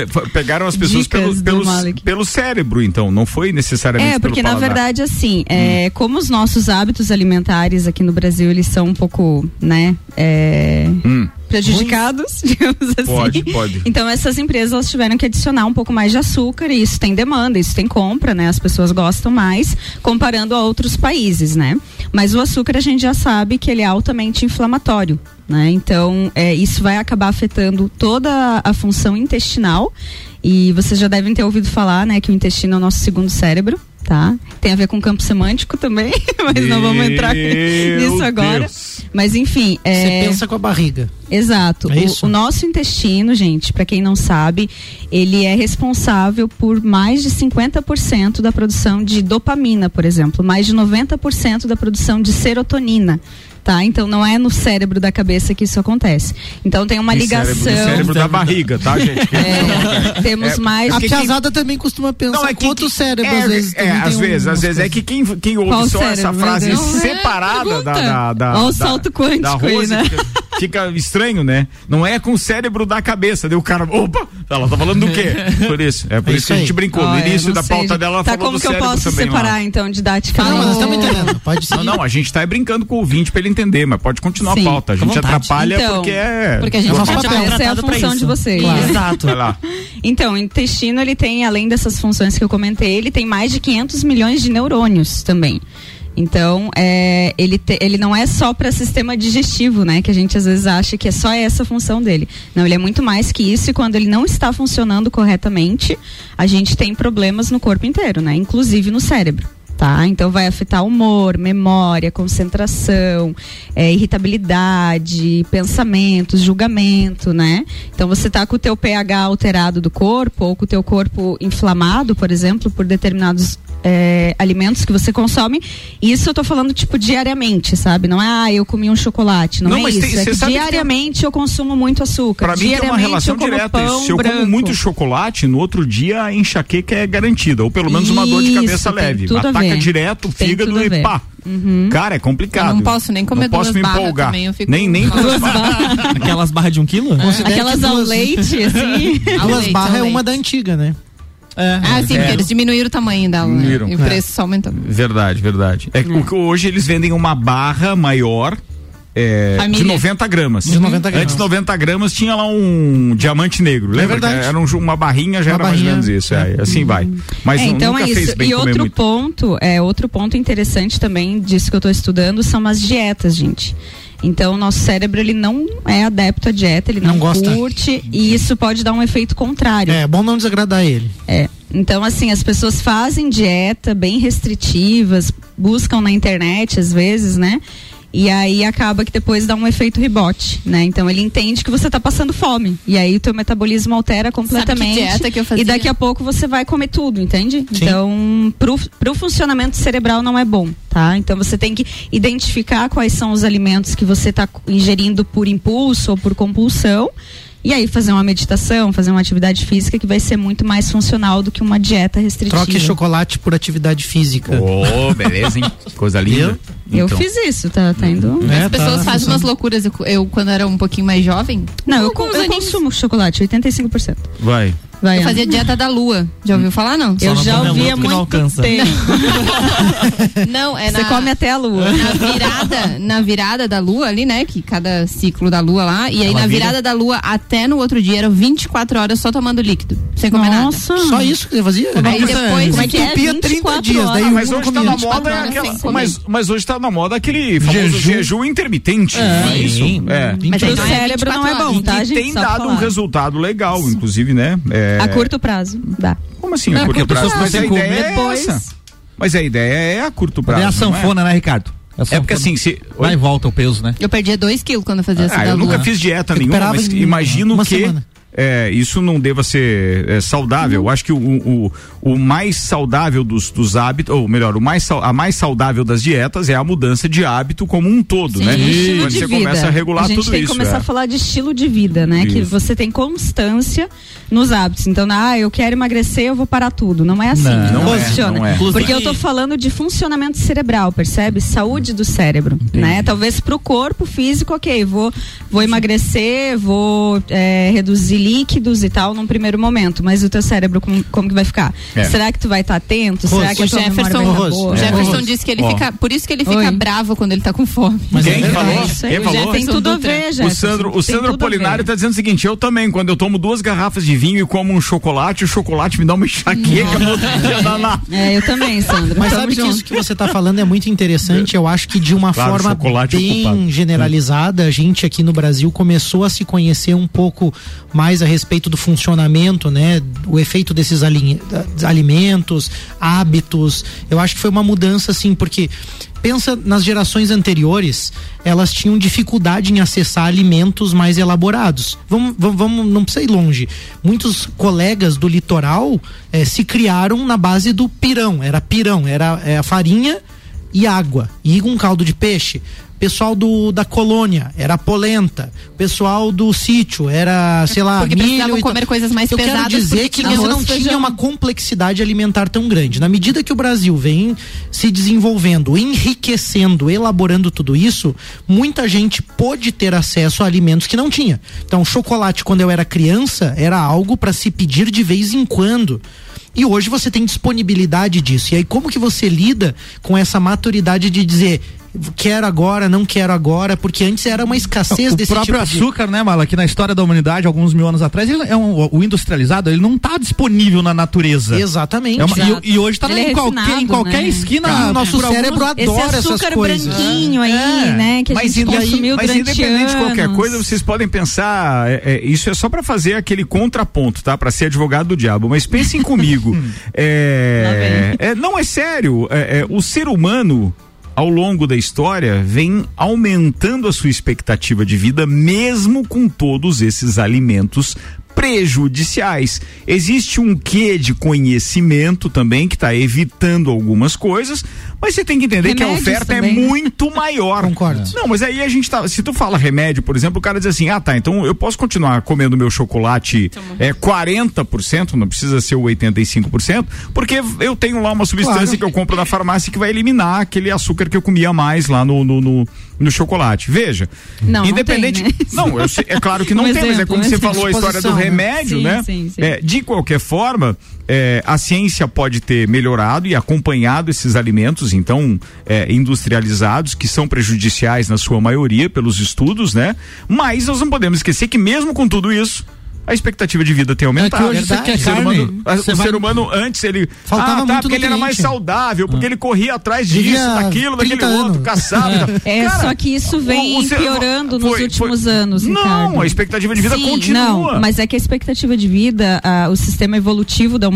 É, Pegaram as pessoas pelo, pelo, pelo cérebro, então, não foi necessariamente É, porque pelo na verdade, assim, é, como os nossos hábitos alimentares aqui no Brasil, eles são um pouco, né, é, Hum, prejudicados, digamos assim. Pode, pode. Então essas empresas elas tiveram que adicionar um pouco mais de açúcar e isso tem demanda, isso tem compra, né? As pessoas gostam mais comparando a outros países, né? Mas o açúcar a gente já sabe que ele é altamente inflamatório, né? Então é, isso vai acabar afetando toda a função intestinal e vocês já devem ter ouvido falar, né, que o intestino é o nosso segundo cérebro. Tá? Tem a ver com campo semântico também, mas não vamos entrar Meu nisso agora. Deus. Mas enfim, Você é, pensa com a barriga. Exato. É O-? O, nosso intestino, gente, para quem não sabe, ele é responsável por mais de 50% da produção de dopamina, por exemplo, mais de 90% da produção de serotonina. Tá? Então não é no cérebro da cabeça que isso acontece. Então tem uma Tem ligação. Cérebro, no cérebro da barriga, tá, gente? É, temos É, mais A piazada também costuma pensar Não, é que, quanto o cérebro, é, às vezes. É, às vezes, às vezes é que quem, quem ouve Qual só cérebro, essa frase separada da, da, da, Olha o salto quântico da aí, Rose, né? Fica, estranho, né? Não é com o cérebro da cabeça, daí o cara, opa, ela tá falando do quê? Por isso, é por É isso que a gente brincou. Olha, no início não da sei, pauta gente. dela, ela tá falou como do que eu cérebro posso também separar, lá. então, didaticamente? Não, mas nós estamos entendendo. Pode seguir. Não, não, a gente tá brincando com o ouvinte pra ele entender, mas pode continuar Sim. a pauta. A gente atrapalha Então, porque é. Porque a gente pode- papel. essa é a função isso. de vocês. Claro. Exato. Vai lá. Então, o intestino, ele tem, além dessas funções que eu comentei, ele tem mais de 500 milhões de neurônios também. Então, é, ele, te- ele não é só para sistema digestivo, né? Que a gente às vezes acha que é só essa função dele. Não, ele é muito mais que isso e quando ele não está funcionando corretamente, a gente tem problemas no corpo inteiro, né? Inclusive no cérebro. Tá? Então vai afetar humor, memória, concentração, é, irritabilidade, pensamentos, julgamento, né? Então você tá com o teu pH alterado do corpo ou com o teu corpo inflamado, por exemplo, por determinados é, alimentos que você consome. Isso eu tô falando tipo diariamente, sabe? Não é ah, eu comi um chocolate, não, Não, é mas isso. tem- é que sabe que tem- diariamente eu consumo muito açúcar. Pra mim tem uma diariamente relação direta. isso. Se eu branco. como muito chocolate, no outro dia a enxaqueca é garantida. Ou pelo menos uma dor de Isso, cabeça tem leve. tudo a Ataca ver. direto o Tem fígado e pá. Cara, é complicado. Eu não posso nem comer não posso duas me barras empolgar. também, eu fico- Nem, nem Duas duas barras. Aquelas barras de um quilo? Considere Aquelas que ao duas- leite, assim. Duas barras é uma da antiga, né? Ah, sim, É. porque eles diminuíram o tamanho dela, né? Diminuíram. E o preço só aumentou. Verdade, verdade. É que que hoje eles vendem uma barra maior. é, de Família. 90 gramas. De 90 gramas. Antes 90 gramas tinha lá um diamante negro. Lembra? verdade. Que Era um- uma barrinha, já Uma era mais ou barrinha. menos isso. é, assim vai. Mas É, então nunca é fez isso. bem E outro muito. ponto, é outro ponto interessante também disso que eu estou estudando são as dietas, gente. Então, o nosso cérebro ele não é adepto à dieta, ele não, Não gosta. curte e isso pode dar um efeito contrário. É bom não desagradar ele. É. Então, assim, as pessoas fazem dieta bem restritivas, buscam na internet às vezes, né? E aí acaba que depois dá um efeito rebote, né? Então ele entende que você tá passando fome. E aí o teu metabolismo altera completamente. dieta que eu fazia? E daqui a pouco você vai comer tudo, entende? Então, pro, pro funcionamento cerebral não é bom, tá? Então você tem que identificar quais são os alimentos que você tá ingerindo por impulso ou por compulsão. E aí fazer uma meditação, fazer uma atividade física que vai ser muito mais funcional do que uma dieta restritiva. Troque chocolate por atividade física. Ô, beleza, hein? Coisa linda. Eu Então, fiz isso, tá, tá indo. É, As pessoas tá fazem umas loucuras. Eu, eu, quando era um pouquinho mais jovem. Não, eu, eu aninhos, consumo chocolate, 85%. Vai. Vai, Eu fazia dieta da lua. Já ouviu falar, não? Eu Só já não come ouvi há muito que não alcança. tempo. Não, é Você na, come até a lua. na virada, na virada da lua ali, né? Que cada ciclo da lua lá. E aí Ela na vira- virada da lua até no outro dia eram 24 horas só tomando líquido. Sem comer Nossa. Só isso que você fazia? Aí Não, depois Como é que é? Entupia 30 24 dias, daí. Ah, mas hoje tá na moda 24 horas aquela, mas, mas hoje tá na moda aquele famoso Jejum. jejum, intermitente. não é isso? Sim. É. Mas aí não é cérebro não é 24 bom, tá, e gente? tem Só pra dado um resultado legal, inclusive, né? É, A curto prazo, dá. Como assim, a curto porque a prazo? Mas a ideia comer é depois. essa. Mas a ideia é a curto prazo. É a não sanfona, né, Ricardo? A É sanfona. porque assim, se. Vai e volta o peso, né? Eu perdia 2 quilos quando eu fazia essa Ah, eu nunca fiz dieta nenhuma, mas imagino uma que semana. É, isso não deva ser é, saudável. Eu acho que o, o, o mais saudável dos, dos hábitos, ou melhor, o mais, a mais saudável das dietas é a mudança de hábito como um todo, Sim, né? Quando você vida. começa a regular a gente tudo tem isso. que começar é. a falar de estilo de vida, né? Que Isso. você tem constância nos hábitos. Então, ah, eu quero emagrecer, eu vou parar tudo. Não é assim. Não, não é, funciona. não é. Porque eu tô falando de funcionamento cerebral, percebe? Saúde do cérebro, né? Talvez pro corpo físico, ok, vou, vou emagrecer, vou é, reduzir líquidos e tal num primeiro momento, mas o teu cérebro como, como que vai ficar? É. Será que tu vai estar atento? Rose, Será que O tua memória Jefferson, boa? o Jefferson Rose. disse que ele Ó. fica. Por isso que ele fica Oi. bravo quando ele tá com fome. Mas Quem é falou? Isso aí, Quem já falou? tem tudo a ver, O Jefferson. Sandro, o Tem Sandro tudo a ver. Polinário tá dizendo o seguinte: eu também, quando eu tomo duas garrafas de vinho e como um chocolate, o chocolate me dá uma enxaqueca no outro dia danado. É, eu também, Sandro. Mas Tamo sabe que junto. isso que você está falando é muito interessante. Eu acho que de uma Claro, forma bem ocupado. generalizada, a gente aqui no Brasil começou a se conhecer um pouco mais a respeito do funcionamento, né? O efeito desses alimentos, hábitos. Eu acho que foi uma mudança, assim, porque pensa nas gerações anteriores, elas tinham dificuldade em acessar alimentos mais elaborados. Vamos, vamos, não precisa ir longe. Muitos colegas do litoral eh, se criaram na base do pirão. Era pirão, era a farinha e água e um caldo de peixe. Pessoal do, da colônia era polenta. Pessoal do sítio era, sei lá, Porque milho tal. comer coisas mais Eu quero pesadas dizer porque que tinha você arroz, não tinha uma complexidade alimentar tão grande. Na medida que o Brasil vem se desenvolvendo, enriquecendo, elaborando tudo isso, muita gente pôde ter acesso a alimentos que não tinha. Então, chocolate quando eu era criança era algo para se pedir de vez em quando. E hoje você tem disponibilidade disso. E aí como que você lida com essa maturidade de dizer quero agora, não quero agora, porque antes era uma escassez o desse próprio tipo de... açúcar, né, Mala, que na história da humanidade, alguns mil anos atrás, ele é um, o industrializado, ele não tá disponível na natureza. Exatamente. É uma- e, e hoje tá Ele em, é qualquer, em qualquer né? esquina. E o nosso cérebro alguns- adora Esse açúcar essas coisas. branquinho aí, É. né? Que a Mas, gente inde- consumiu mas durante independente de qualquer anos. coisa, vocês podem pensar, é, é, isso é só pra fazer aquele contraponto, tá? Pra ser advogado do diabo. Mas pensem comigo. é, é, não é sério. é, é, o ser humano ao longo da história vem aumentando a sua expectativa de vida, mesmo com todos esses alimentos prejudiciais. Existe um quê de conhecimento também que está evitando algumas coisas, mas você tem que entender que a Remédios oferta também, é né? muito maior. Concordo. Não, mas aí a gente tá. Se tu fala remédio, por exemplo, o cara diz assim: ah, tá, então eu posso continuar comendo meu chocolate é 40%, não precisa ser o 85%, porque eu tenho lá uma substância Claro. que eu compro na farmácia que vai eliminar aquele açúcar que eu comia mais lá no, no, no, no chocolate. Veja. Não, não independente. tem, né? Não, sei- é claro que não Um tem, mas é exemplo, como um você exemplo. falou a história do né? remédio, Sim, né? sim, sim. É, de qualquer forma, é, a ciência pode ter melhorado e acompanhado esses alimentos, então, é, industrializados, que são prejudiciais na sua maioria pelos estudos, né? Mas nós não podemos esquecer que mesmo com tudo isso, a expectativa de vida tem aumentado. É que hoje você quer o ser carne, humano, a- você o vai- ser humano antes ele Faltava ah, tá, muito porque ele era mais saudável, porque ele corria atrás disso, Vivia daquilo, daquele 30 outro, anos. caçava. tal. É, Cara, só que isso vem o- o ser- piorando nos foi- últimos foi- anos, Não, Ricardo. a expectativa de vida Sim, continua. Não, mas é que a expectativa de vida, ah, o sistema evolutivo da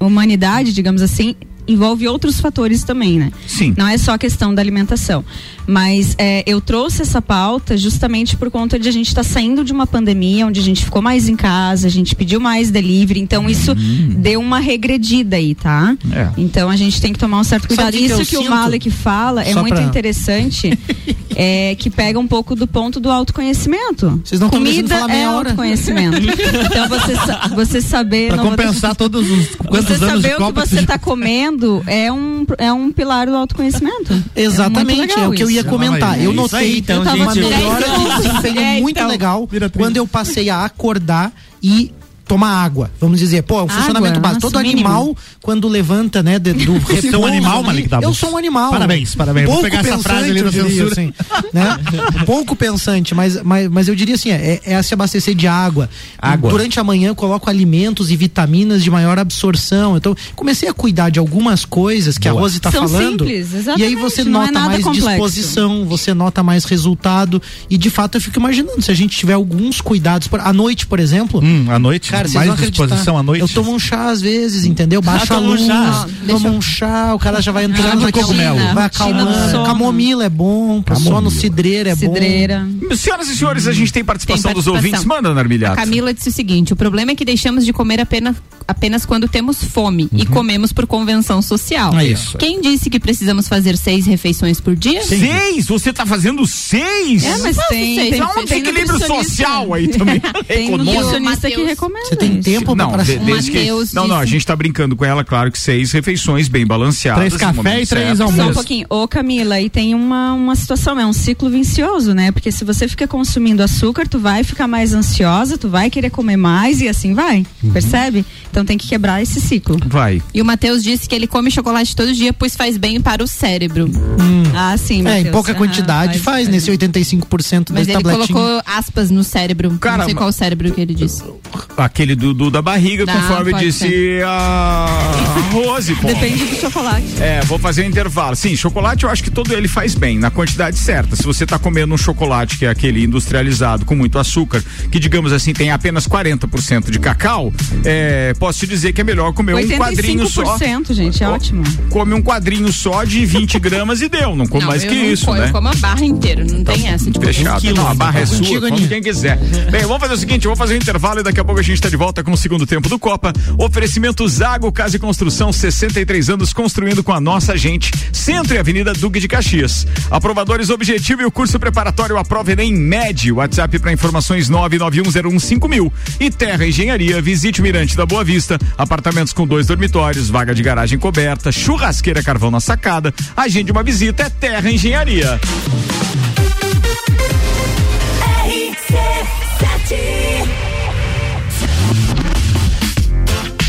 humanidade, digamos assim, envolve outros fatores também, né? Sim. Não é só a questão da alimentação. Mas é, eu trouxe essa pauta justamente por conta de a gente estar saindo de uma pandemia onde a gente ficou mais em casa, a gente pediu mais delivery, então isso deu uma regredida aí, tá? Hum. É. Então a gente tem que tomar um certo cuidado. Que que isso eu que o? Malek fala é Só muito pra- interessante, é que pega um pouco do ponto do autoconhecimento. Vocês não Comida falar meia é hora. autoconhecimento. então você, sa- você saber... Pra não vou ter- compensar todos os quantos você anos de saber o que você está comendo é um, é um pilar do autoconhecimento. Exatamente, é, é, o que eu ia isso. comentar. É Eu isso notei aí, então, uma gente, eu- melhora de desempenho É, muito então. legal quando eu passei a acordar e tomar água. Vamos dizer, pô, um funcionamento básico. nossa, Todo mínimo. animal, quando levanta, né, de- do Você é um repouso animal, ali, Malik. Eu sou um animal. Parabéns, parabéns. Vou Pouco pegar essa frase ali pensante, eu diria, assim, né? Pouco pensante, mas, mas, mas eu diria assim, é, é se abastecer de água. Água. Durante a manhã eu coloco alimentos e vitaminas de maior absorção. Então, comecei a cuidar de algumas coisas que a Rose está São falando. simples, e aí você não é nota nada mais complexo. disposição, você nota mais resultado. E de fato eu fico imaginando, se a gente tiver alguns cuidados. Por, à noite, por exemplo, Hum, à noite, Cara, vocês mais disposição à noite. Eu tomo um chá às vezes, entendeu? Baixo a toma um luz, chá. tomo um chá, o cara já vai entrando de naquela- cogumelo. vai acalmando. Camomila é bom, Camomila. sono cidreira é Cidreira. bom. Senhoras e senhores, a gente tem participação, Tem dos participação. ouvintes. Manda, A Narmilhato. Camila disse o seguinte: o problema é que deixamos de comer apenas, apenas quando temos fome Uhum. e comemos por convenção social. É isso. Quem disse que precisamos fazer seis refeições por dia? Seis? Você tá fazendo seis? É, mas tem, tem, um tem equilíbrio social aí também. Tem Econômico. nutricionista que recomenda. Você tem tempo Não, pra de- desde que, não, não, a disse- gente tá brincando com ela, claro que seis refeições bem balanceadas. Três café e três almoços. Só um pouquinho. Ô, Camila, e tem uma, uma situação, é um ciclo vicioso, né? Porque se você fica consumindo açúcar, tu vai ficar mais ansiosa, tu vai querer comer mais e assim vai. Uhum. Percebe? Então tem que quebrar esse ciclo. Vai. E o Matheus disse que ele come chocolate todo dia, pois faz bem para o cérebro. Ah, sim, É, Matheus. em pouca quantidade faz, nesse 85% Mas ele colocou aspas no cérebro. Cara, não sei qual cérebro que ele disse. Aquele do, do- da barriga, Não, conforme disse ser. a Rose. Pô. Depende do chocolate. É, vou fazer um intervalo. Sim, chocolate eu acho que todo ele faz bem, na quantidade certa. Se você tá comendo um chocolate que é aquele industrializado com muito açúcar, que digamos assim tem apenas 40% de cacau, é, posso te dizer que é melhor comer um quadrinho só. 85%, gente, é ótimo. Come um quadrinho só de 20 gramas e deu. Não come não, mais que não isso, como, né? Eu como a barra inteira, não tem essa. Tipo, Fechado. um quilo. Não, a barra é sua, Aninha. quem quiser. Bem, vamos fazer o seguinte, eu vou fazer um intervalo e daqui a pouco a gente está de volta com o segundo tempo do Copa. Oferecimento Zago Casa e Construção, 63 anos construindo com a nossa gente. Centro e Avenida Duque de Caxias. Aprovadores Objetivo e o curso preparatório Aprova Enem MED. WhatsApp para informações 991015000. E Terra Engenharia, visite Mirante da Boa Vista. Apartamentos com dois dormitórios, vaga de garagem coberta, churrasqueira carvão na sacada. Agende uma visita, é Terra Engenharia.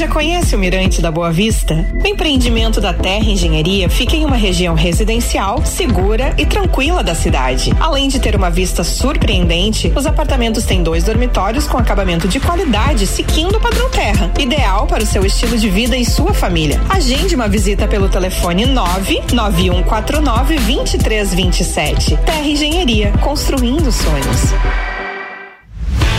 Já conhece o Mirante da Boa Vista? O empreendimento da Terra Engenharia fica em uma região residencial, segura e tranquila da cidade. Além de ter uma vista surpreendente, os apartamentos têm dois dormitórios com acabamento de qualidade, seguindo o padrão Terra, ideal para o seu estilo de vida e sua família. Agende uma visita pelo telefone 99149 2327. Terra Engenharia, construindo sonhos.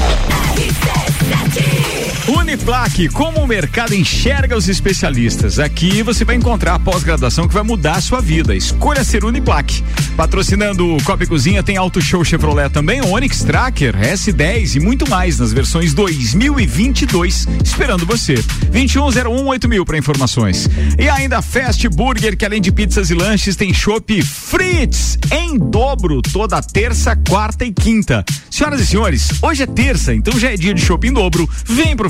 e pelo site uniplaquilages.edu.br. Uniplaque, como o mercado enxerga os especialistas. Aqui você vai encontrar a pós-graduação que vai mudar a sua vida. Escolha ser Uniplaque. Patrocinando o Copa Cozinha tem Auto Show Chevrolet também, Onix Tracker, S10 e muito mais nas versões 2022, esperando você. 21018000 para informações. E ainda Fast Burger, que além de pizzas e lanches tem chopp Fritz em dobro toda terça, quarta e quinta. Senhoras e senhores, hoje é terça, então já é dia de chopp em dobro. Vem pro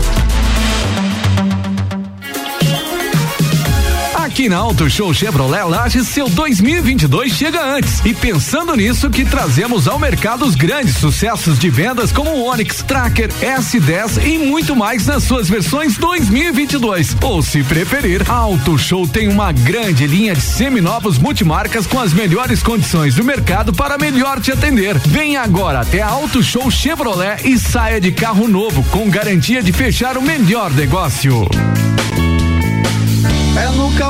Aqui na Auto Show Chevrolet Lages, seu 2022 chega antes. E pensando nisso, que trazemos ao mercado os grandes sucessos de vendas como o Onix, Tracker, S10 e muito mais nas suas versões 2022. Ou se preferir, a Auto Show tem uma grande linha de seminovos multimarcas com as melhores condições do mercado para melhor te atender. Venha agora até a Auto Show Chevrolet e saia de carro novo com garantia de fechar o melhor negócio.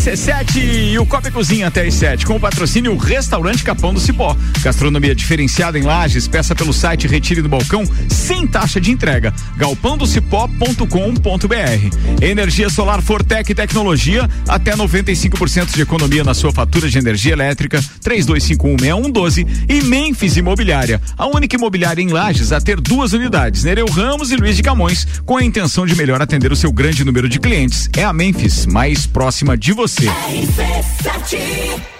RC7 e o Copa e Cozinha até às 7, com o patrocínio Restaurante Capão do Cipó. Gastronomia diferenciada em lajes, peça pelo site Retire do Balcão, sem taxa de entrega. galpandocipó.com.br. Energia solar Fortec Tecnologia, até 95% de economia na sua fatura de energia elétrica, 32516112 e Memphis Imobiliária, a única imobiliária em lajes a ter duas unidades, Nereu Ramos e Luiz de Camões, com a intenção de melhor atender o seu grande número de clientes. É a Memphis, mais próxima de você. RC7.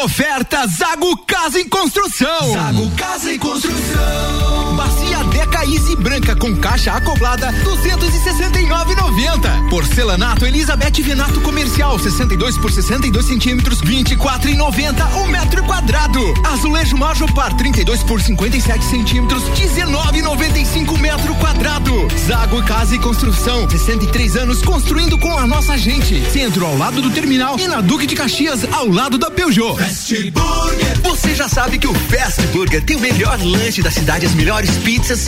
Oferta Zago Casa em Construção. Zago Casa e Construção. Bacia Deca Easy branca com caixa acoplada 269,90. Porcelanato Elizabeth Venato comercial 62 por 62 centímetros 24,90 um metro quadrado. Azulejo Majopar 32 por 57 centímetros 19,95 metro quadrado. Zago Casa e Construção 63 anos construindo com a nossa gente. Centro ao lado do terminal e na Duque de Caxias ao lado da Peugeot. Fast Burger. Você já sabe que o Fast Burger tem o melhor lanche da cidade, as melhores pizzas,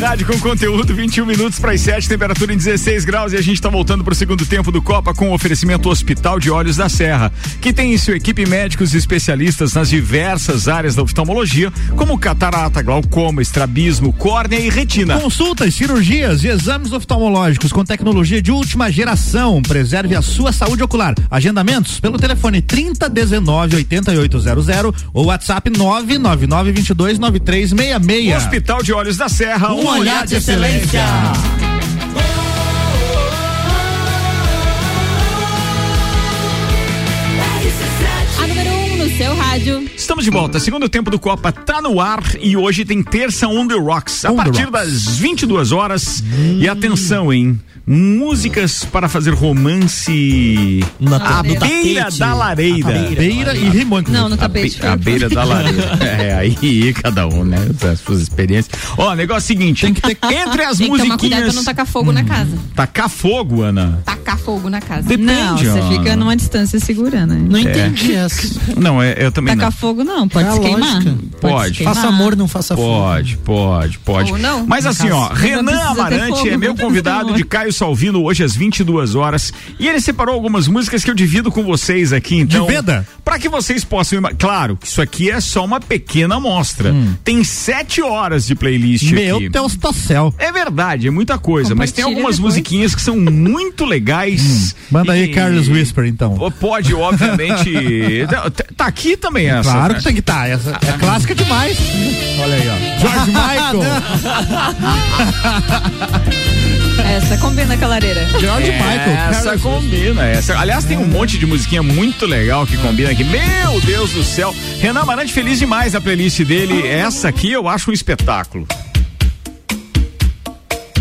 Rádio com conteúdo, 21 minutos para as 7, temperatura em 16 graus e a gente está voltando para o segundo tempo do Copa com o oferecimento Hospital de Olhos da Serra, que tem em sua equipe médicos e especialistas nas diversas áreas da oftalmologia, como catarata, glaucoma, estrabismo, córnea e retina. Consultas, cirurgias e exames oftalmológicos com tecnologia de última geração. Preserve a sua saúde ocular. Agendamentos pelo telefone 3019 8800 ou WhatsApp 999 22 9366. Hospital de Olhos da Serra, Um olhar de excelência. Seu rádio. Estamos de volta. Segundo tempo do Copa tá no ar e hoje tem terça on the rocks. A On partir rocks. das 22 horas. E atenção, hein? Músicas para fazer romance Na- à beira tapete. da lareira. Beira e rimão. Não, no A, tapete. be- a beira da lareira. é, aí cada um, né? As suas experiências. Ó, negócio é o seguinte: entre as Tem que tomar cuidado pra musiquinhas. não tacar fogo na casa. Tacar fogo, Ana. Tacar fogo na casa. Depende, Não, você Ana. fica numa distância segura, né? Não entendi essa. Não, é, eu também Tacar não. fogo não, pode É se queimar. Pode. se queimar. Faça amor, não faça fogo. Pode, pode, pode. Ou não, Mas assim, ó, casa. Renan Amarante fogo, é meu convidado de Caio Salvino hoje às 22 horas. E ele separou algumas músicas que eu divido com vocês aqui, então. Divida? Pra que vocês possam. Claro, que isso aqui é só uma pequena amostra. Tem sete horas de playlist Meu aqui. Deus do céu. É verdade, é muita coisa, mas tem algumas depois. musiquinhas que são muito legais. Manda aí E- Carlos Whisper, então. Pode, obviamente. tá, tá aqui também essa. Claro né? que tem que estar. Essa é clássica demais. Olha aí, ó. George Michael. Essa combina com a lareira. George Michael. Essa combina. Essa, aliás, tem um monte de musiquinha muito legal que combina aqui. Meu Deus do céu. Renan Amarante feliz demais a playlist dele. Essa aqui eu acho um espetáculo.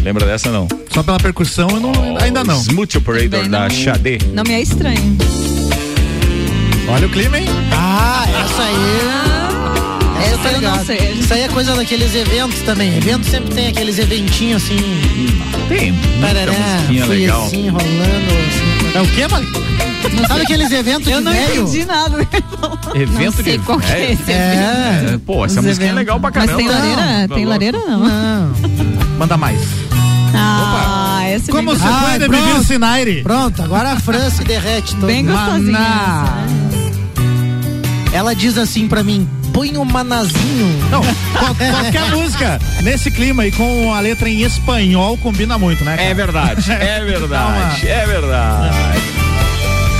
Lembra dessa não? Só pela percussão eu não, ainda não. Smooth Operator Também da não. Xadê. Não me é estranho. Olha o clima, hein? Ah, essa aí. Essa eu tô Essa eu não sei. Isso aí é coisa daqueles eventos também. Evento sempre tem aqueles eventinhos assim. Tem Parará, musiquinha legal. assim, rolando, assim. É o quê, Mali? Sabe aqueles eventos Eu de não velho? entendi nada. Evento sei de qual que é esse É. Pô, essa Os música é eventos. legal pra Mas caramba. tem lareira? Tá tem lareira não. Não. Manda mais. Ah, essa é Como se gostosa. Ai, puede pronto. vivir sin aire? Pronto, agora a Fran se derrete toda. Bem gostosinha Maná. Ela diz assim pra mim: põe um manazinho. Não, qual- qualquer música nesse clima e com a letra em espanhol combina muito, né? É cara? verdade, é verdade, é verdade.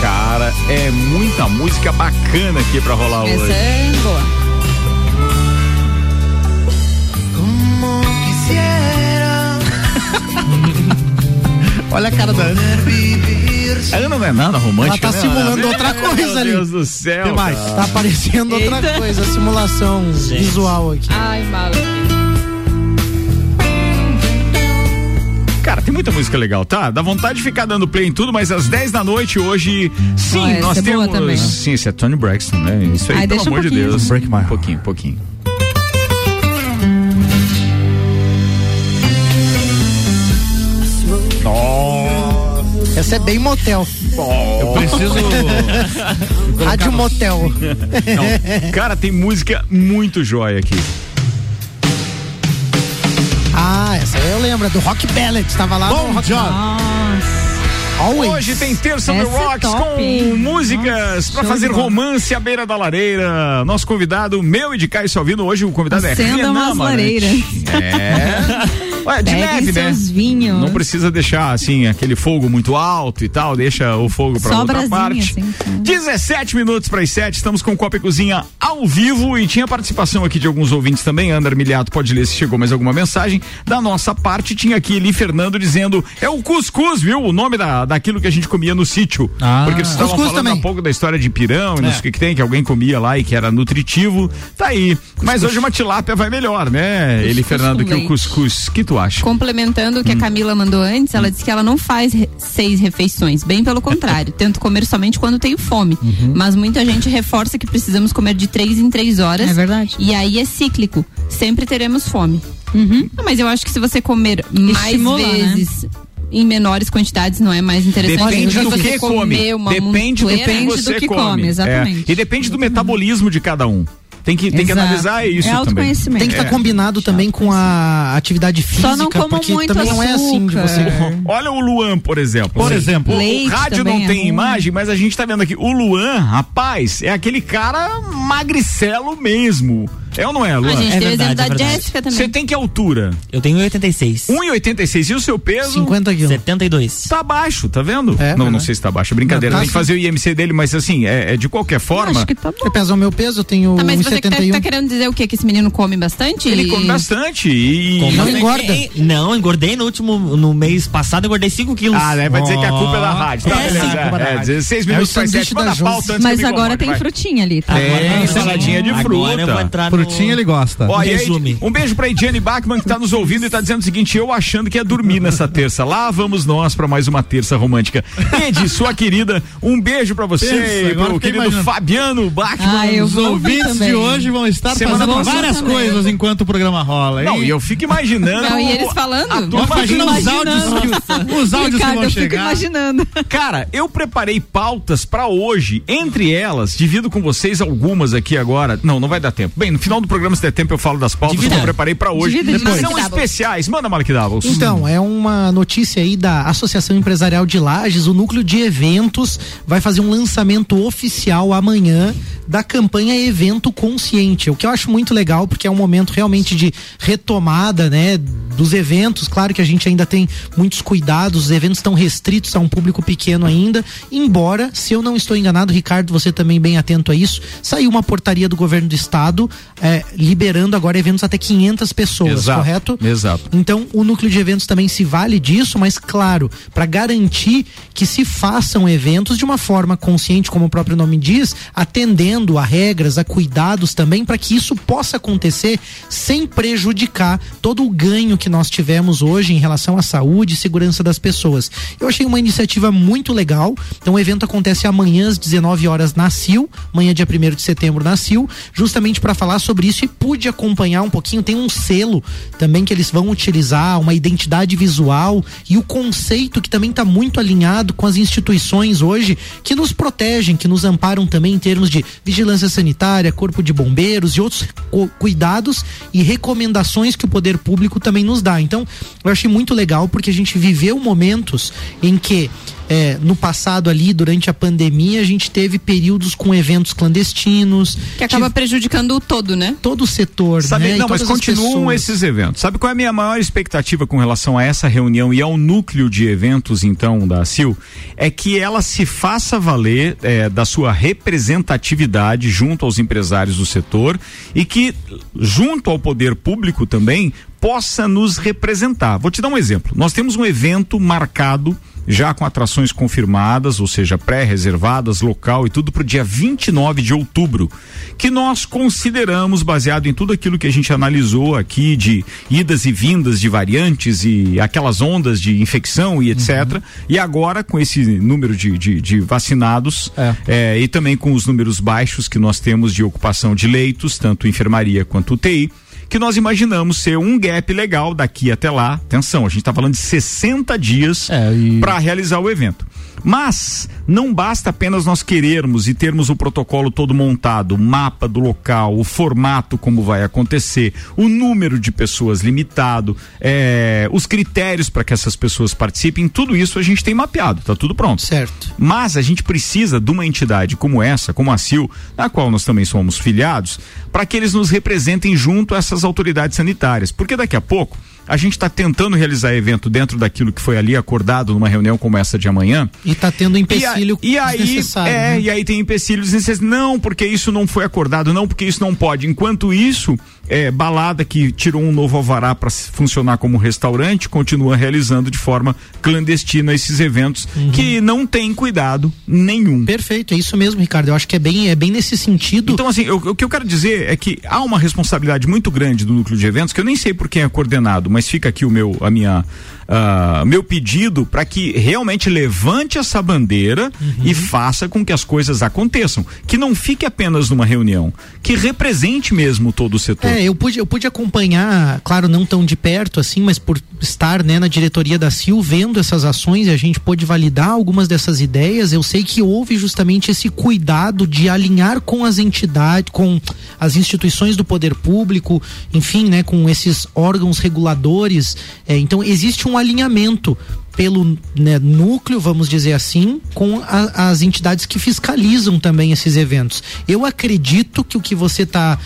Cara, é muita música bacana aqui pra rolar Essa hoje. é boa. Olha a cara da Ana. A Ana não é nada romântica. Ela tá né? simulando Meu outra coisa ali. Meu Deus do céu. Tem mais. cara. Tá aparecendo outra Eita. coisa, a simulação visual aqui. Ai, maluco. Cara, tem muita música legal, tá? Dá vontade de ficar dando play em tudo, mas às 10 da noite hoje, sim, essa nós é boa temos. também. Sim, esse é Tony Braxton, né? Isso aí, Ai, pelo deixa um amor de. Deus. Break my Um heart. pouquinho, pouquinho. Essa é bem motel. Eu preciso. Rádio motel. Não, cara, tem música muito jóia aqui. Ah, essa eu lembro, é do Rock Ballet. Tava lá Bom no Rock. Always. Hoje tem Terça Essa é Rocks top, com músicas pra show fazer romance à beira da lareira. Nosso convidado, meu e de Caio Salvino, hoje o convidado é Acenda Renan umas Amarante. lareiras. É. Ué, de Peguem leve, né? vinhos. Não precisa deixar assim aquele fogo muito alto e tal, deixa o fogo pra Só outra parte. assim, sim. 17 minutos para as 7, estamos com Copa e Cozinha ao vivo e tinha participação aqui de alguns ouvintes também. Andar Miliato pode ler se chegou mais alguma mensagem. Da nossa parte, tinha aqui Eli Fernando dizendo: é o cuscuz, viu? O nome da, daquilo que a gente comia no sítio. Ah. Porque vocês estavam Cuscuz falando também. há pouco da história de pirão e não É. sei o que, que tem, que alguém comia lá e que era nutritivo. Tá aí. Mas hoje uma tilápia vai melhor, né, Eli Fernando, que o leite. cuscuz. O que tu acha? Complementando o que a Camila mandou antes, ela disse que ela não faz re- seis refeições. Bem pelo contrário, tento comer somente quando tenho fome. Mas muita gente reforça que precisamos comer de três em três horas. É verdade. E aí é cíclico. Sempre teremos fome. Ah, mas eu acho que se você comer mais Estimula, né? vezes. Em menores quantidades não é mais interessante Depende do você que comer come. uma Depende. Depende do que come. come, exatamente. É. E depende do metabolismo de cada um. Tem que, tem que analisar isso É também. autoconhecimento. Tem que estar É. combinado também com a atividade física, Só não comam porque muito também não é assim de você. açúcar. Olha o Luan, por exemplo. Por exemplo. O, o Leite rádio também não é tem ruim. imagem, mas a gente tá vendo aqui. O Luan, rapaz, é aquele cara magricelo mesmo. É ou não é, Luan? A gente É tem o exemplo verdade, da é verdade. Jéssica também. Você tem que altura? Eu tenho 86. 1,86 e o seu peso? 50 quilos. 72. Tá baixo, tá vendo? É, não, não né? sei se tá baixo, é brincadeira. Não, tá tem que fazer o IMC dele, mas assim, é, é de qualquer forma. Acho que tá bom. Você pesa o meu peso, eu tenho Tá, mas você que tá, 1,71. tá querendo dizer o quê? Que esse menino come bastante? Ele come bastante e. Como Não engorda. Eh, Não, engordei no último, no mês passado, engordei 5 quilos. Ah, né? Vai dizer que a culpa é da rádio. Tá, É, beleza. é da É, rádio. 16 É minutos para sanduíche 7. Manda pauta antes Mas eu agora tem frutinha ali, tá? Tem saladinha de fruta. Agora eu vou entrar no... Frutinha ele gosta. Ó, e aí, resume. um beijo pra Ediane Bachmann que tá nos ouvindo e tá dizendo o seguinte: eu achando que ia dormir nessa terça. Lá vamos nós pra mais uma terça romântica. Edi, sua querida, um beijo pra você Pensa, e pro querido imaginando. Fabiano Bachmann. Ah, eu Os ouvintes também. de hoje vão estar Semana fazendo várias também. coisas enquanto o programa rola, hein? Não, e eu fico imaginando. Não, e eles falando? a tua Imagina os imaginando. áudios que, os áudios que Ricardo, vão eu fico chegar. imaginando. Cara, eu preparei pautas pra hoje. Entre elas, divido com vocês algumas aqui agora. Não, não vai dar tempo. Bem, no final do programa, se der tempo, eu falo das pautas Divida. que eu preparei pra hoje. Divida, Depois. São especiais. Manda, Malek Davos. Então, é uma notícia aí da Associação Empresarial de Lages, o núcleo de eventos vai fazer um lançamento oficial amanhã da campanha Evento Consciente. O que eu acho muito legal, porque é um momento realmente de retomada, né, dos eventos. Claro que a gente ainda tem muitos cuidados, os eventos estão restritos a um público pequeno ainda. Embora, se eu não estou enganado, Ricardo, você também bem atento a isso, saiu uma portaria do governo do estado eh, liberando agora eventos até 500 pessoas, Exato, correto? exato. Então, o núcleo de eventos também se vale disso, mas claro, para garantir que se façam eventos de uma forma consciente, como o próprio nome diz, atendendo a regras, a cuidados também, para que isso possa acontecer sem prejudicar todo o ganho que nós tivemos hoje em relação à saúde e segurança das pessoas. Eu achei uma iniciativa muito legal. Então, o evento acontece amanhã às 19 horas na CIL, amanhã dia 1 de setembro na CIL, justamente para falar sobre isso e pude acompanhar um pouquinho. Tem um selo também que eles vão utilizar, uma identidade visual e o conceito que também está muito alinhado com as instituições hoje que nos protegem, que nos amparam também em termos de vigilância sanitária, corpo de bombeiros e outros cu- cuidados e recomendações que o poder público também nos dá. Então, eu achei muito legal porque a gente viveu momentos em que é, no passado ali, durante a pandemia, a gente teve períodos com eventos clandestinos. Que acaba prejudicando o todo, né? Todo o setor, Sabe, né? Não, mas continuam esses eventos. Sabe qual é a minha maior expectativa com relação a essa reunião e ao núcleo de eventos, então, da CIL? É que ela se faça valer eh, da sua representatividade junto aos empresários do setor e que, junto ao poder público também, possa nos representar. Vou te dar um exemplo. Nós temos um evento marcado já com atrações confirmadas, ou seja, pré-reservadas, local e tudo para o dia 29 de outubro, que nós consideramos, baseado em tudo aquilo que a gente analisou aqui de idas e vindas de variantes e aquelas ondas de infecção e etc. E agora, com esse número de, de, de vacinados eh, e também com os números baixos que nós temos de ocupação de leitos, tanto enfermaria quanto UTI que nós imaginamos ser um gap legal daqui até lá. Atenção, a gente está falando de 60 dias para realizar o evento. Mas não basta apenas nós querermos e termos o protocolo todo montado, o mapa do local, o formato como vai acontecer, o número de pessoas limitado, eh, os critérios para que essas pessoas participem, tudo isso a gente tem mapeado, tá tudo pronto. Certo. Mas a gente precisa de uma entidade como essa, como a CIL, na qual nós também somos filiados, para que eles nos representem junto a essas autoridades sanitárias. Porque daqui a pouco a gente está tentando realizar evento dentro daquilo que foi ali acordado numa reunião como essa de amanhã. E tá tendo empecilho e, a- e aí, é, né? e aí tem empecilhos desnecessários. Não, porque isso não foi acordado, não, porque isso não pode. Enquanto isso, é, balada que tirou um novo alvará para funcionar como restaurante, continua realizando de forma clandestina esses eventos que não tem cuidado nenhum. Perfeito, é isso mesmo, Ricardo. Eu acho que é bem, é bem nesse sentido. Então, assim, eu- o que eu quero dizer é que há uma responsabilidade muito grande do núcleo de eventos, que eu nem sei por quem é coordenado, mas fica aqui o meu, a minha, ah, meu pedido para que realmente levante essa bandeira e faça com que as coisas aconteçam. Que não fique apenas numa reunião, que represente mesmo todo o setor. É, eu pude, eu pude acompanhar, claro, não tão de perto assim, mas por estar né, na diretoria da CIL vendo essas ações e a gente pôde validar algumas dessas ideias. Eu sei que houve justamente esse cuidado de alinhar com as entidades, com as instituições do poder público, enfim, né, com esses órgãos reguladores. É, então existe um alinhamento pelo né, núcleo, vamos dizer assim, com a- as entidades que fiscalizam também esses eventos. Eu acredito que o que você está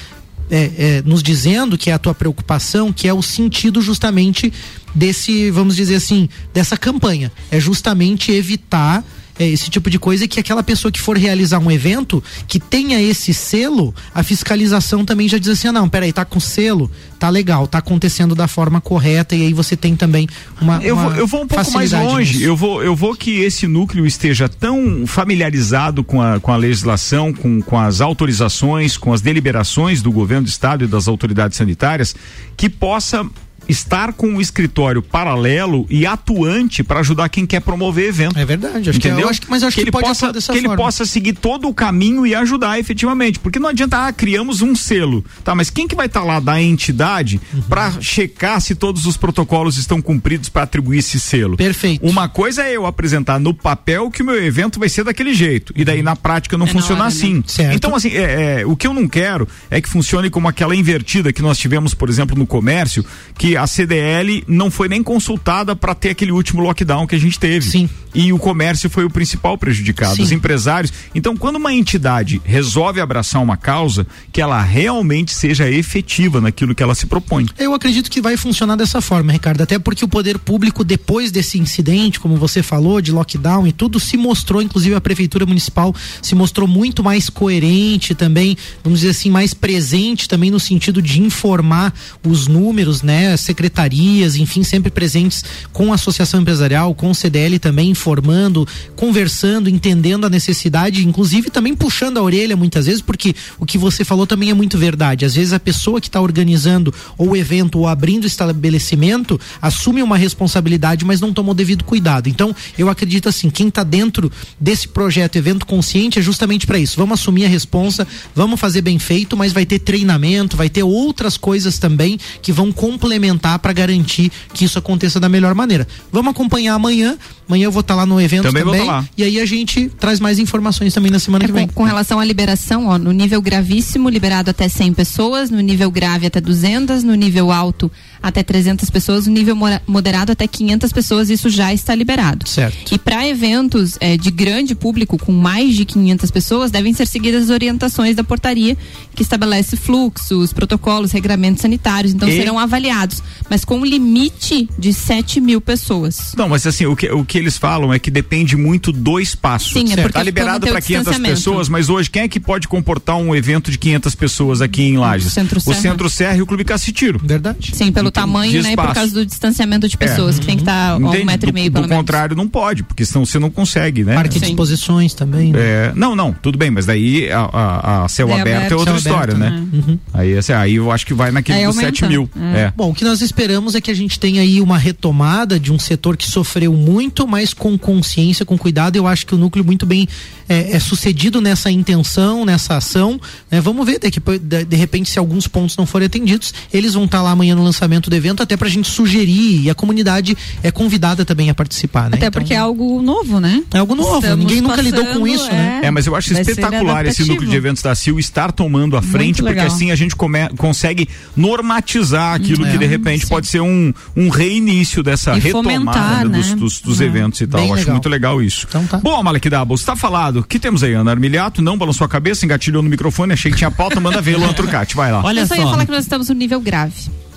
é, é, nos dizendo que é a tua preocupação, que é o sentido justamente desse, vamos dizer assim, dessa campanha. É justamente evitar esse tipo de coisa e que aquela pessoa que for realizar um evento que tenha esse selo, a fiscalização também já diz assim: ah, não, peraí, tá com selo, tá legal, tá acontecendo da forma correta e aí você tem também uma. Eu uma vou, eu vou um pouco mais longe. nisso. Eu vou, eu vou que esse núcleo esteja tão familiarizado com a, com a legislação, com, com as autorizações, com as deliberações do governo do estado e das autoridades sanitárias, que possa estar com um escritório paralelo e atuante para ajudar quem quer promover evento. É verdade, acho que- Entendeu? eu acho que- mas eu acho que ele pode possa, que ele forma. possa seguir todo o caminho e ajudar efetivamente, porque não adianta ah, criamos um selo, tá? Mas quem que vai estar lá da entidade Uhum. para checar se todos os protocolos estão cumpridos para atribuir esse selo? Perfeito. Uma coisa é eu apresentar no papel que o meu evento vai ser daquele jeito e daí na prática não É na funciona hora, né? assim. Certo. Então assim, é, é, o que eu não quero é que funcione como aquela invertida que nós tivemos, por exemplo, no comércio, que a CDL não foi nem consultada para ter aquele último lockdown que a gente teve. Sim. E o comércio foi o principal prejudicado, Sim. os empresários. Então, quando uma entidade resolve abraçar uma causa, que ela realmente seja efetiva naquilo que ela se propõe. Eu acredito que vai funcionar dessa forma, Ricardo. Até porque o poder público, depois desse incidente, como você falou, de lockdown e tudo, se mostrou, inclusive a prefeitura municipal se mostrou muito mais coerente também, vamos dizer assim, mais presente também no sentido de informar os números, né? Secretarias, enfim, sempre presentes com a associação empresarial, com o CDL também informando, conversando, entendendo a necessidade, inclusive também puxando a orelha muitas vezes, porque o que você falou também é muito verdade. Às vezes a pessoa que está organizando ou o evento ou abrindo estabelecimento assume uma responsabilidade, mas não tomou devido cuidado. Então, eu acredito assim, quem está dentro desse projeto Evento Consciente é justamente para isso. Vamos assumir a responsa, vamos fazer bem feito, mas vai ter treinamento, vai ter outras coisas também que vão complementar para garantir que isso aconteça da melhor maneira. Vamos acompanhar amanhã. Amanhã eu vou estar lá no evento Também também. vou tá lá. E aí a gente traz mais informações também na semana É, que vem. com, com relação à liberação, ó, no nível gravíssimo, liberado até 100 pessoas, no nível grave até 200, no nível alto até 300 pessoas, no nível moderado até 500 pessoas, isso já está liberado. Certo. E para eventos eh, de grande público, com mais de 500 pessoas, devem ser seguidas as orientações da portaria, que estabelece fluxos, protocolos, regramentos sanitários, então E- serão avaliados, mas com um limite de 7 mil pessoas. Não, mas assim, o que, o que eles falam é que depende muito do espaço. Sim, é porque tá liberado para 500 distanciamento. pessoas, mas hoje quem é que pode comportar um evento de 500 pessoas aqui em Lages? Centro o. Centro Serra e o Clube Cacitiro. Verdade. Sim, pelo Então, tamanho, de né, e por causa do distanciamento de pessoas, que tem que estar a um Entende? metro e Do- meio, do, pelo menos. contrário, não pode, porque senão você não consegue, né? Parque de Sim. exposições também. né? É, não, não, tudo bem, mas daí a, a- a céu É aberto, aberto, é outra história, aberto, né? Uhum. Aí, assim, aí eu acho que vai naquele Aí dos aumenta. 7 mil. É. É. Bom, o que nós esperamos é que a gente tenha aí uma retomada de um setor que sofreu muito, mas com consciência, com cuidado. Eu acho que o núcleo muito bem é, é sucedido nessa intenção, nessa ação. né? Vamos ver, daqui, de, de repente, se alguns pontos não forem atendidos, eles vão estar lá amanhã no lançamento do evento, até pra gente sugerir. E a comunidade é convidada também a participar, né? Até Então, porque é algo novo, né? é algo novo. Estamos Ninguém nunca lidou com passando, isso, né? É, mas eu acho espetacular esse núcleo de eventos da CIL estar tomando a frente, porque assim a gente come- consegue normatizar aquilo É. que de repente pode ser um, um reinício dessa E retomada fomentar, dos, né? dos- dos É. eventos e tal. Bem Acho legal. muito legal isso. Então tá. Bom, Malek Doubles, tá falado. O que temos aí, Ana Armiliato? Não balançou a cabeça, engatilhou no microfone, achei que tinha pauta, manda ver, Luan Turcati, vai lá. Olha Eu só ia só. falar que nós estamos no nível grave.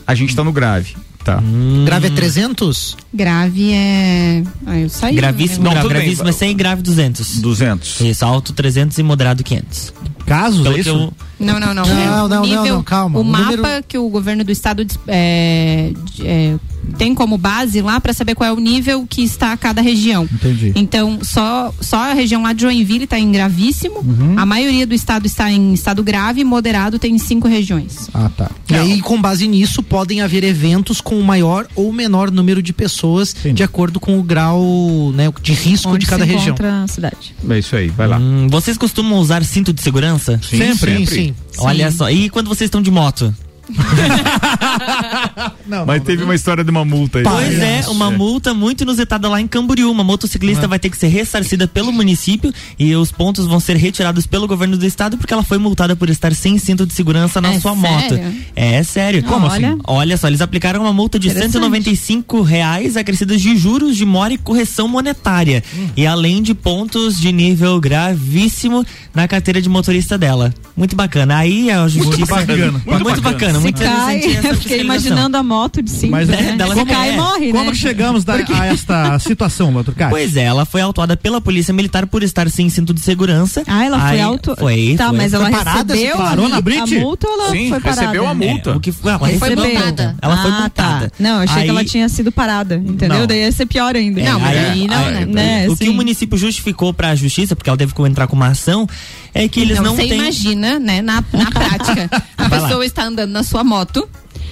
A gente tá no grave, tá? Grave é 300? Grave é. Ah, eu saí. Gravíssimo, Não, grave, tudo bem. gravíssimo é 100 grave 200. 200. Isso, alto 300 e moderado 500. Casos, Pelo é que isso? eu- Não, não, não. Não, não, o não, nível, não, calma. O O mapa número- que o governo do estado é, é, tem como base lá para saber qual é o nível que está cada região. Entendi. Então, só, só a região lá de Joinville está em gravíssimo. Uhum. A maioria do estado está em estado grave e moderado tem cinco regiões. Ah, tá. E aí, com base nisso, podem haver eventos com maior ou menor número de pessoas, de acordo com o grau né, de risco Onde de cada se região. encontra a cidade. É isso aí, vai lá. Hum, vocês costumam usar cinto de segurança? Sim, Sim, sempre. sim. Olha só. E quando vocês estão de moto? Não, Mas teve uma história de uma multa aí. Pois é, uma multa muito inusitada lá em Camboriú. Uma motociclista vai ter que ser ressarcida pelo município e os pontos vão ser retirados pelo governo do estado porque ela foi multada por estar sem cinto de segurança na É sua sério? moto. É sério. Como Olha. assim? Olha só, eles aplicaram uma multa de Interessante. 195 reais acrescidas de juros de mora e correção monetária. E além de pontos de nível gravíssimo na carteira de motorista dela. Muito bacana. Aí a justiça. bacana. Muito, Muito bacana. Se muito cai, eu fiquei imaginando a moto de cima. Mas né? é, dela Se como cai, é? morre, Como né? que chegamos da- a esta situação, Laturcati? Pois é, ela foi autuada pela polícia militar por estar sem cinto de segurança. Ah, ela foi Aí- auto... Foi. Tá, foi. mas ela Foi parada, recebeu parou a, na a multa ou ela Sim, foi parada? recebeu a multa. É, o que, ela Foi recebeu multada. Ela foi ah, multada. Tá. Não, eu achei Aí- que ela tinha sido parada, entendeu? Não. Daí ia ser pior ainda. É, Não, mas aí- aí não, né? né, O que sim. o município justificou para a justiça, porque ela teve que entrar com uma ação, é que eles não, você têm. imagina, né, na, na prática, a Vai lá. pessoa está andando na sua moto.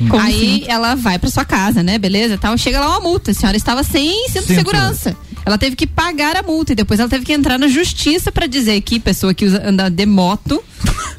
Com aí ela vai pra sua casa, né? Beleza? Tal, chega lá uma multa. A senhora estava sem cinto de segurança. Ela teve que pagar a multa e depois ela teve que entrar na justiça pra dizer que pessoa que usa, anda de moto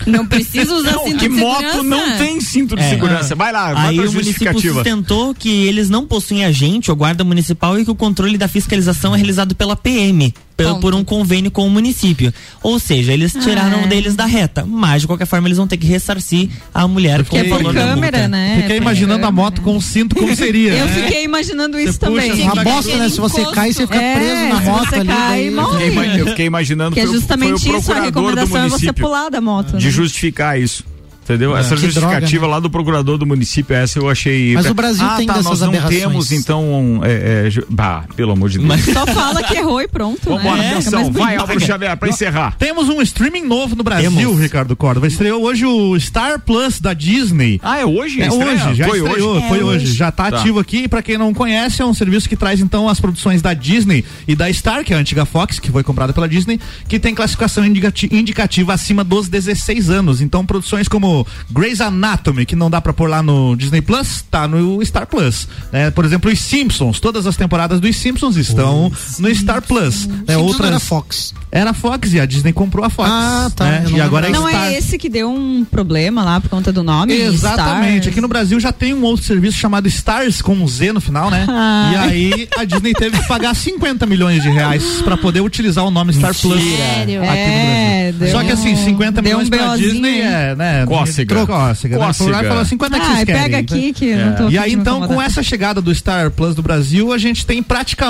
não precisa usar Não, cinto que de moto segurança. não tem cinto de É. segurança. Vai lá, Aí o município sustentou que eles não possuem agente ou guarda municipal e que o controle da fiscalização é realizado pela PM. Ponto. Por um convênio com o município. Ou seja, eles tiraram Ah, é. deles da reta. Mas, de qualquer forma, eles vão ter que ressarcir a mulher com Que é o valor da câmera, multa. né? Fiquei Por imaginando a câmera. moto com o cinto como seria. Eu né? fiquei imaginando isso Você também. puxa Uma bosta, né? Se você cai, você fica É, preso na se moto você ali. cai, daí- morre. Fiquei eu fiquei imaginando Que é foi o- justamente foi o isso, a recomendação é você município pular da moto. de né? justificar isso. Entendeu? É. Essa Que justificativa droga, lá do procurador do município, essa eu achei. Mas o Brasil ah, tem tá, dessas nós não aberrações. temos, então. É, é, ju- bah, pelo amor de Deus. Só fala que errou e pronto, Vambora, né? atenção, Fica mais vai. Álvaro Xavier, pra encerrar. Temos um streaming novo no Brasil, Temos. Ricardo Córdova. Estreou hoje o Star Plus da Disney. Ah, é hoje? É estreia? hoje, já Foi estreou, hoje? foi É hoje. hoje. Já tá, Tá. ativo aqui. Pra quem não conhece, é um serviço que traz então as produções da Disney e da Star, que é a antiga Fox, que foi comprada pela Disney, que tem classificação indicati- indicativa acima dos 16 anos. Então, produções como Grey's Anatomy, que não dá pra pôr lá no Disney Plus, tá no Star Plus. né? Por exemplo, os Simpsons, todas as temporadas dos Simpsons estão no Star Plus. né? Simpsons Outras era Fox. Era Fox e a Disney comprou a Fox. Ah, tá. né? E agora é Não Star. é esse que deu um problema lá por conta do nome? Exatamente. Stars? Aqui no Brasil já tem um outro serviço chamado Stars com um Z no final, né? Ah. E aí a Disney teve que pagar 50 milhões de reais pra poder utilizar o nome Star Plus Sério? aqui É, no Brasil. deu Só que assim, 50 deu um milhões pra. Disney é, né? Cócega. Cócega. né? Cócega. falou 50 que Ah, vocês querem. pega aqui que eu É. não tô E aí então, com essa chegada do Star Plus do Brasil, a gente tem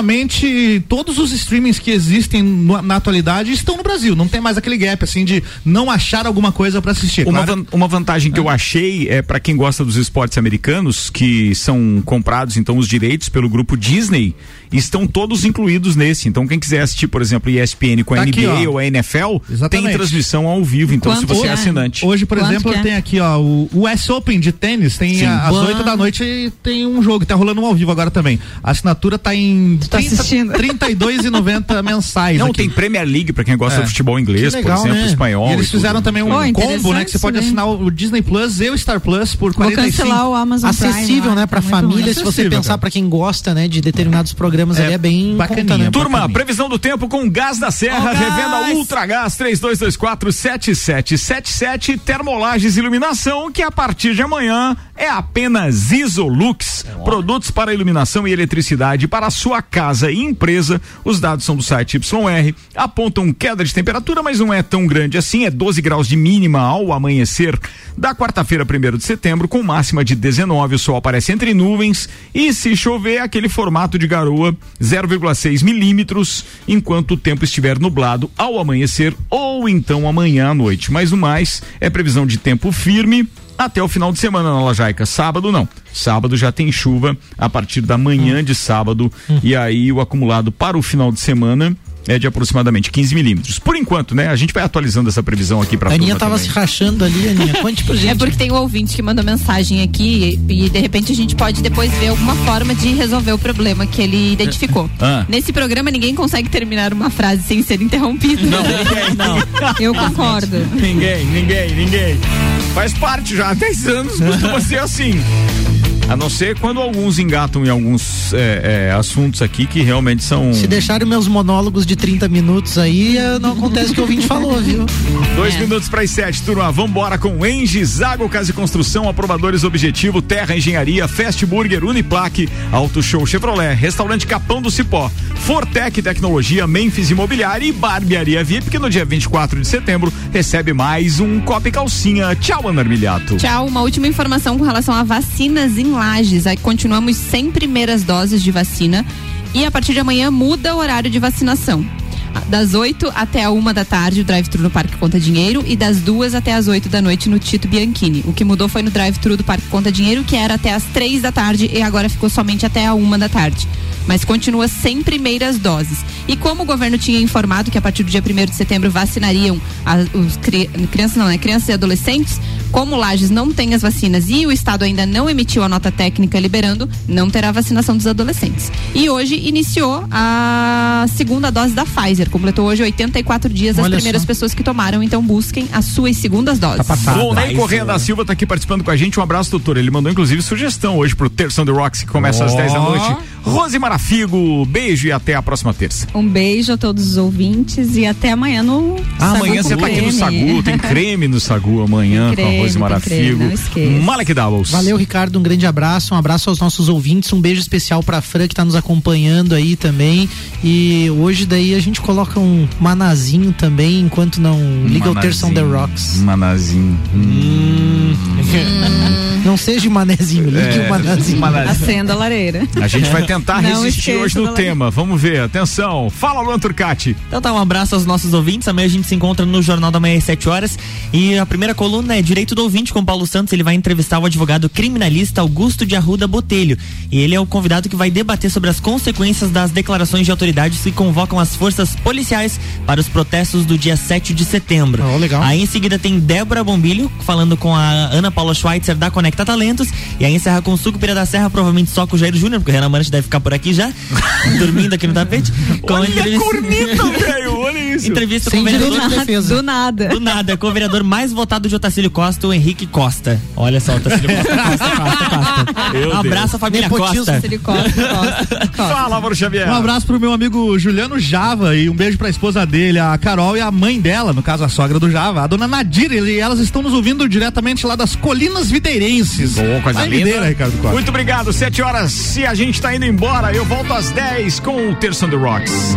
praticamente todos os streamings que existem no- na atualidade estão no Brasil. Não tem mais aquele gap assim de não achar alguma coisa pra assistir. Uma, Claro- van- uma vantagem que eu achei é para quem gosta dos esportes americanos, que são comprados então os direitos pelo grupo Disney, estão todos incluídos nesse. Então quem quiser assistir, por exemplo, ESPN com a Tá aqui, NBA ó. ou a NFL, Exatamente. tem transmissão ao vivo. Então se Quanto você é é? assinante. Hoje, por Quanto exemplo, é? tem aqui, ó, o US Open de tênis, tem Sim. às Bah. 8 da noite tem um jogo, tá rolando um ao vivo agora também. A assinatura tá em tá assistindo. 32,90 mensais. Não, aqui. tem Premier League para quem gosta É. de futebol inglês, legal, por exemplo, né? espanhol. E eles e tudo. fizeram também um Pô, combo, né? Que você pode assinar o Disney Plus e o Star Plus por Vou 45. cancelar o Amazon Acessível, Prime, né, pra tá família. Se você pensar pra quem gosta, né, de determinados programas É ali, é bem bacaninha. conta, né? Turma, Bacaninha. previsão do tempo com Gás da Serra, Ó, revenda gás! Ultragás 32247777, Termolages Iluminação, que a partir de amanhã é apenas Isolux. Produtos para iluminação e eletricidade para a sua casa e empresa. Os dados são do site YR, apontam queda de temperatura, mas não é tão grande assim, é 12 graus de mínima ao amanhecer da quarta-feira, 1 de setembro, com máxima de 19. O sol aparece entre nuvens e se chover, aquele formato de garoa 0,6 milímetros, enquanto o tempo estiver nublado ao amanhecer ou então amanhã à noite. Mas o mais é previsão de tempo firme até o final de semana na Lajaica. Sábado não. Sábado já tem chuva a partir da manhã de sábado e aí o acumulado para o final de semana é de aproximadamente 15 milímetros. Por enquanto, né? A gente vai atualizando essa previsão aqui para A Aninha tava se rachando ali, Aninha. Conte pra gente. É porque tem um ouvinte que mandou mensagem aqui e, e, de repente a gente pode depois ver alguma forma de resolver o problema que ele identificou. Ah. Nesse programa ninguém consegue terminar uma frase sem ser interrompido. Não, ninguém, não. Eu concordo. Ninguém, ninguém, ninguém. Faz parte já, há 10 anos costuma ser assim. A não ser quando alguns engatam em alguns é, é, assuntos aqui que realmente são. Se deixarem meus monólogos de 30 minutos aí, eh, não acontece o que o ouvinte falou, viu? Dois minutos para as sete, turma. Vambora com Engie, Zago Casa e Construção, Aprovadores Objetivo, Terra Engenharia, Fast Burger, Uniplaque, Auto Show Chevrolet, Restaurante Capão do Cipó, Fortec Tecnologia, Memphis Imobiliária e Barbearia VIP, que no dia 24 de setembro recebe mais um copo e calcinha. Tchau, Ana Armiliato. Tchau, uma última informação com relação a vacinas em Lages. Aí continuamos sem primeiras doses de vacina e a partir de amanhã muda o horário de vacinação. Das 8 até a uma da tarde, o drive-thru no Parque Conta Dinheiro, e das duas até as 8 da noite no Tito Bianchini. O que mudou foi no drive-thru do Parque Conta Dinheiro, que era até as três da tarde e agora ficou somente até a uma da tarde. Mas continua sem primeiras doses. E como o governo tinha informado que a partir do dia 1 de setembro vacinariam as, os cri- crianças, não, né? Crianças e adolescentes, como Lages não tem as vacinas e o Estado ainda não emitiu a nota técnica liberando, não terá vacinação dos adolescentes. E hoje iniciou a segunda dose da Pfizer. Completou hoje 84 dias as Olha primeiras só. pessoas que tomaram, então busquem as suas segundas doses. O Ney Correia da Silva tá aqui participando com a gente. Um abraço, doutor. Ele mandou inclusive sugestão hoje pro Terção The Rocks, que começa às Ó. 10 da noite. Rose Marafigo, beijo e até a próxima terça. Um beijo a todos os ouvintes e até amanhã no Ah, Sagu amanhã com você tá aqui no creme. Sagu, tem creme no Sagu amanhã Tem com a creme, Rose tem Marafigo. creme. Malek Doubles. Valeu, Ricardo. Um grande abraço. Um abraço aos nossos ouvintes. Um beijo especial pra Fran que tá nos acompanhando aí também. E hoje daí a gente coloca um manazinho também, enquanto não liga o Terção The Rocks. Manazinho. Não seja manezinho, ligue É, o manazinho. manazinho. Acenda a lareira. A gente vai tentar Não resistir hoje no tema. Vamos ver, atenção. Fala, Luan Turcati. Então tá, um abraço aos nossos ouvintes. Amanhã a gente se encontra no Jornal da Manhã às 7 horas. E a primeira coluna é Direito do Ouvinte com Paulo Santos. Ele vai entrevistar o advogado criminalista Augusto de Arruda Botelho. E ele é o convidado que vai debater sobre as consequências das declarações de autoridades que convocam as forças policiais para os protestos do dia 7 de setembro. Oh, legal. Aí em seguida tem Débora Bombilho falando com a Ana Paula Schweitzer da Conecta Talentos. E aí encerra com Sucupira da Serra, provavelmente só com o Jair Júnior, porque o Renan Mancha deve ficar por aqui já, dormindo aqui no tapete. Olha a entrevista- corneta, velho, olha isso. Entrevista Sem com o vereador direito de defesa. Do nada. do nada, com o vereador mais votado de Otacílio Costa, o Henrique Costa. Olha só, Otacílio Costa, Costa, Costa, Costa. Meu Um abraço à família Nepotismo. Costa. Costa, costa, costa. Fala, Álvaro Xavier. Um abraço pro meu amigo Juliano Java e um beijo pra esposa dele, a Carol e a mãe dela, no caso a sogra do Java, a dona Nadir, e elas estão nos ouvindo diretamente lá das Colinas Videirenses. Boa, coisa linda. Videira, Ricardo Costa. Muito obrigado. Sete horas. Se a gente tá indo embora, eu volto às 10 com o Terça on the Rocks. Deus.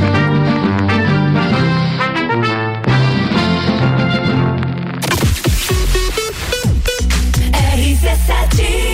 RC7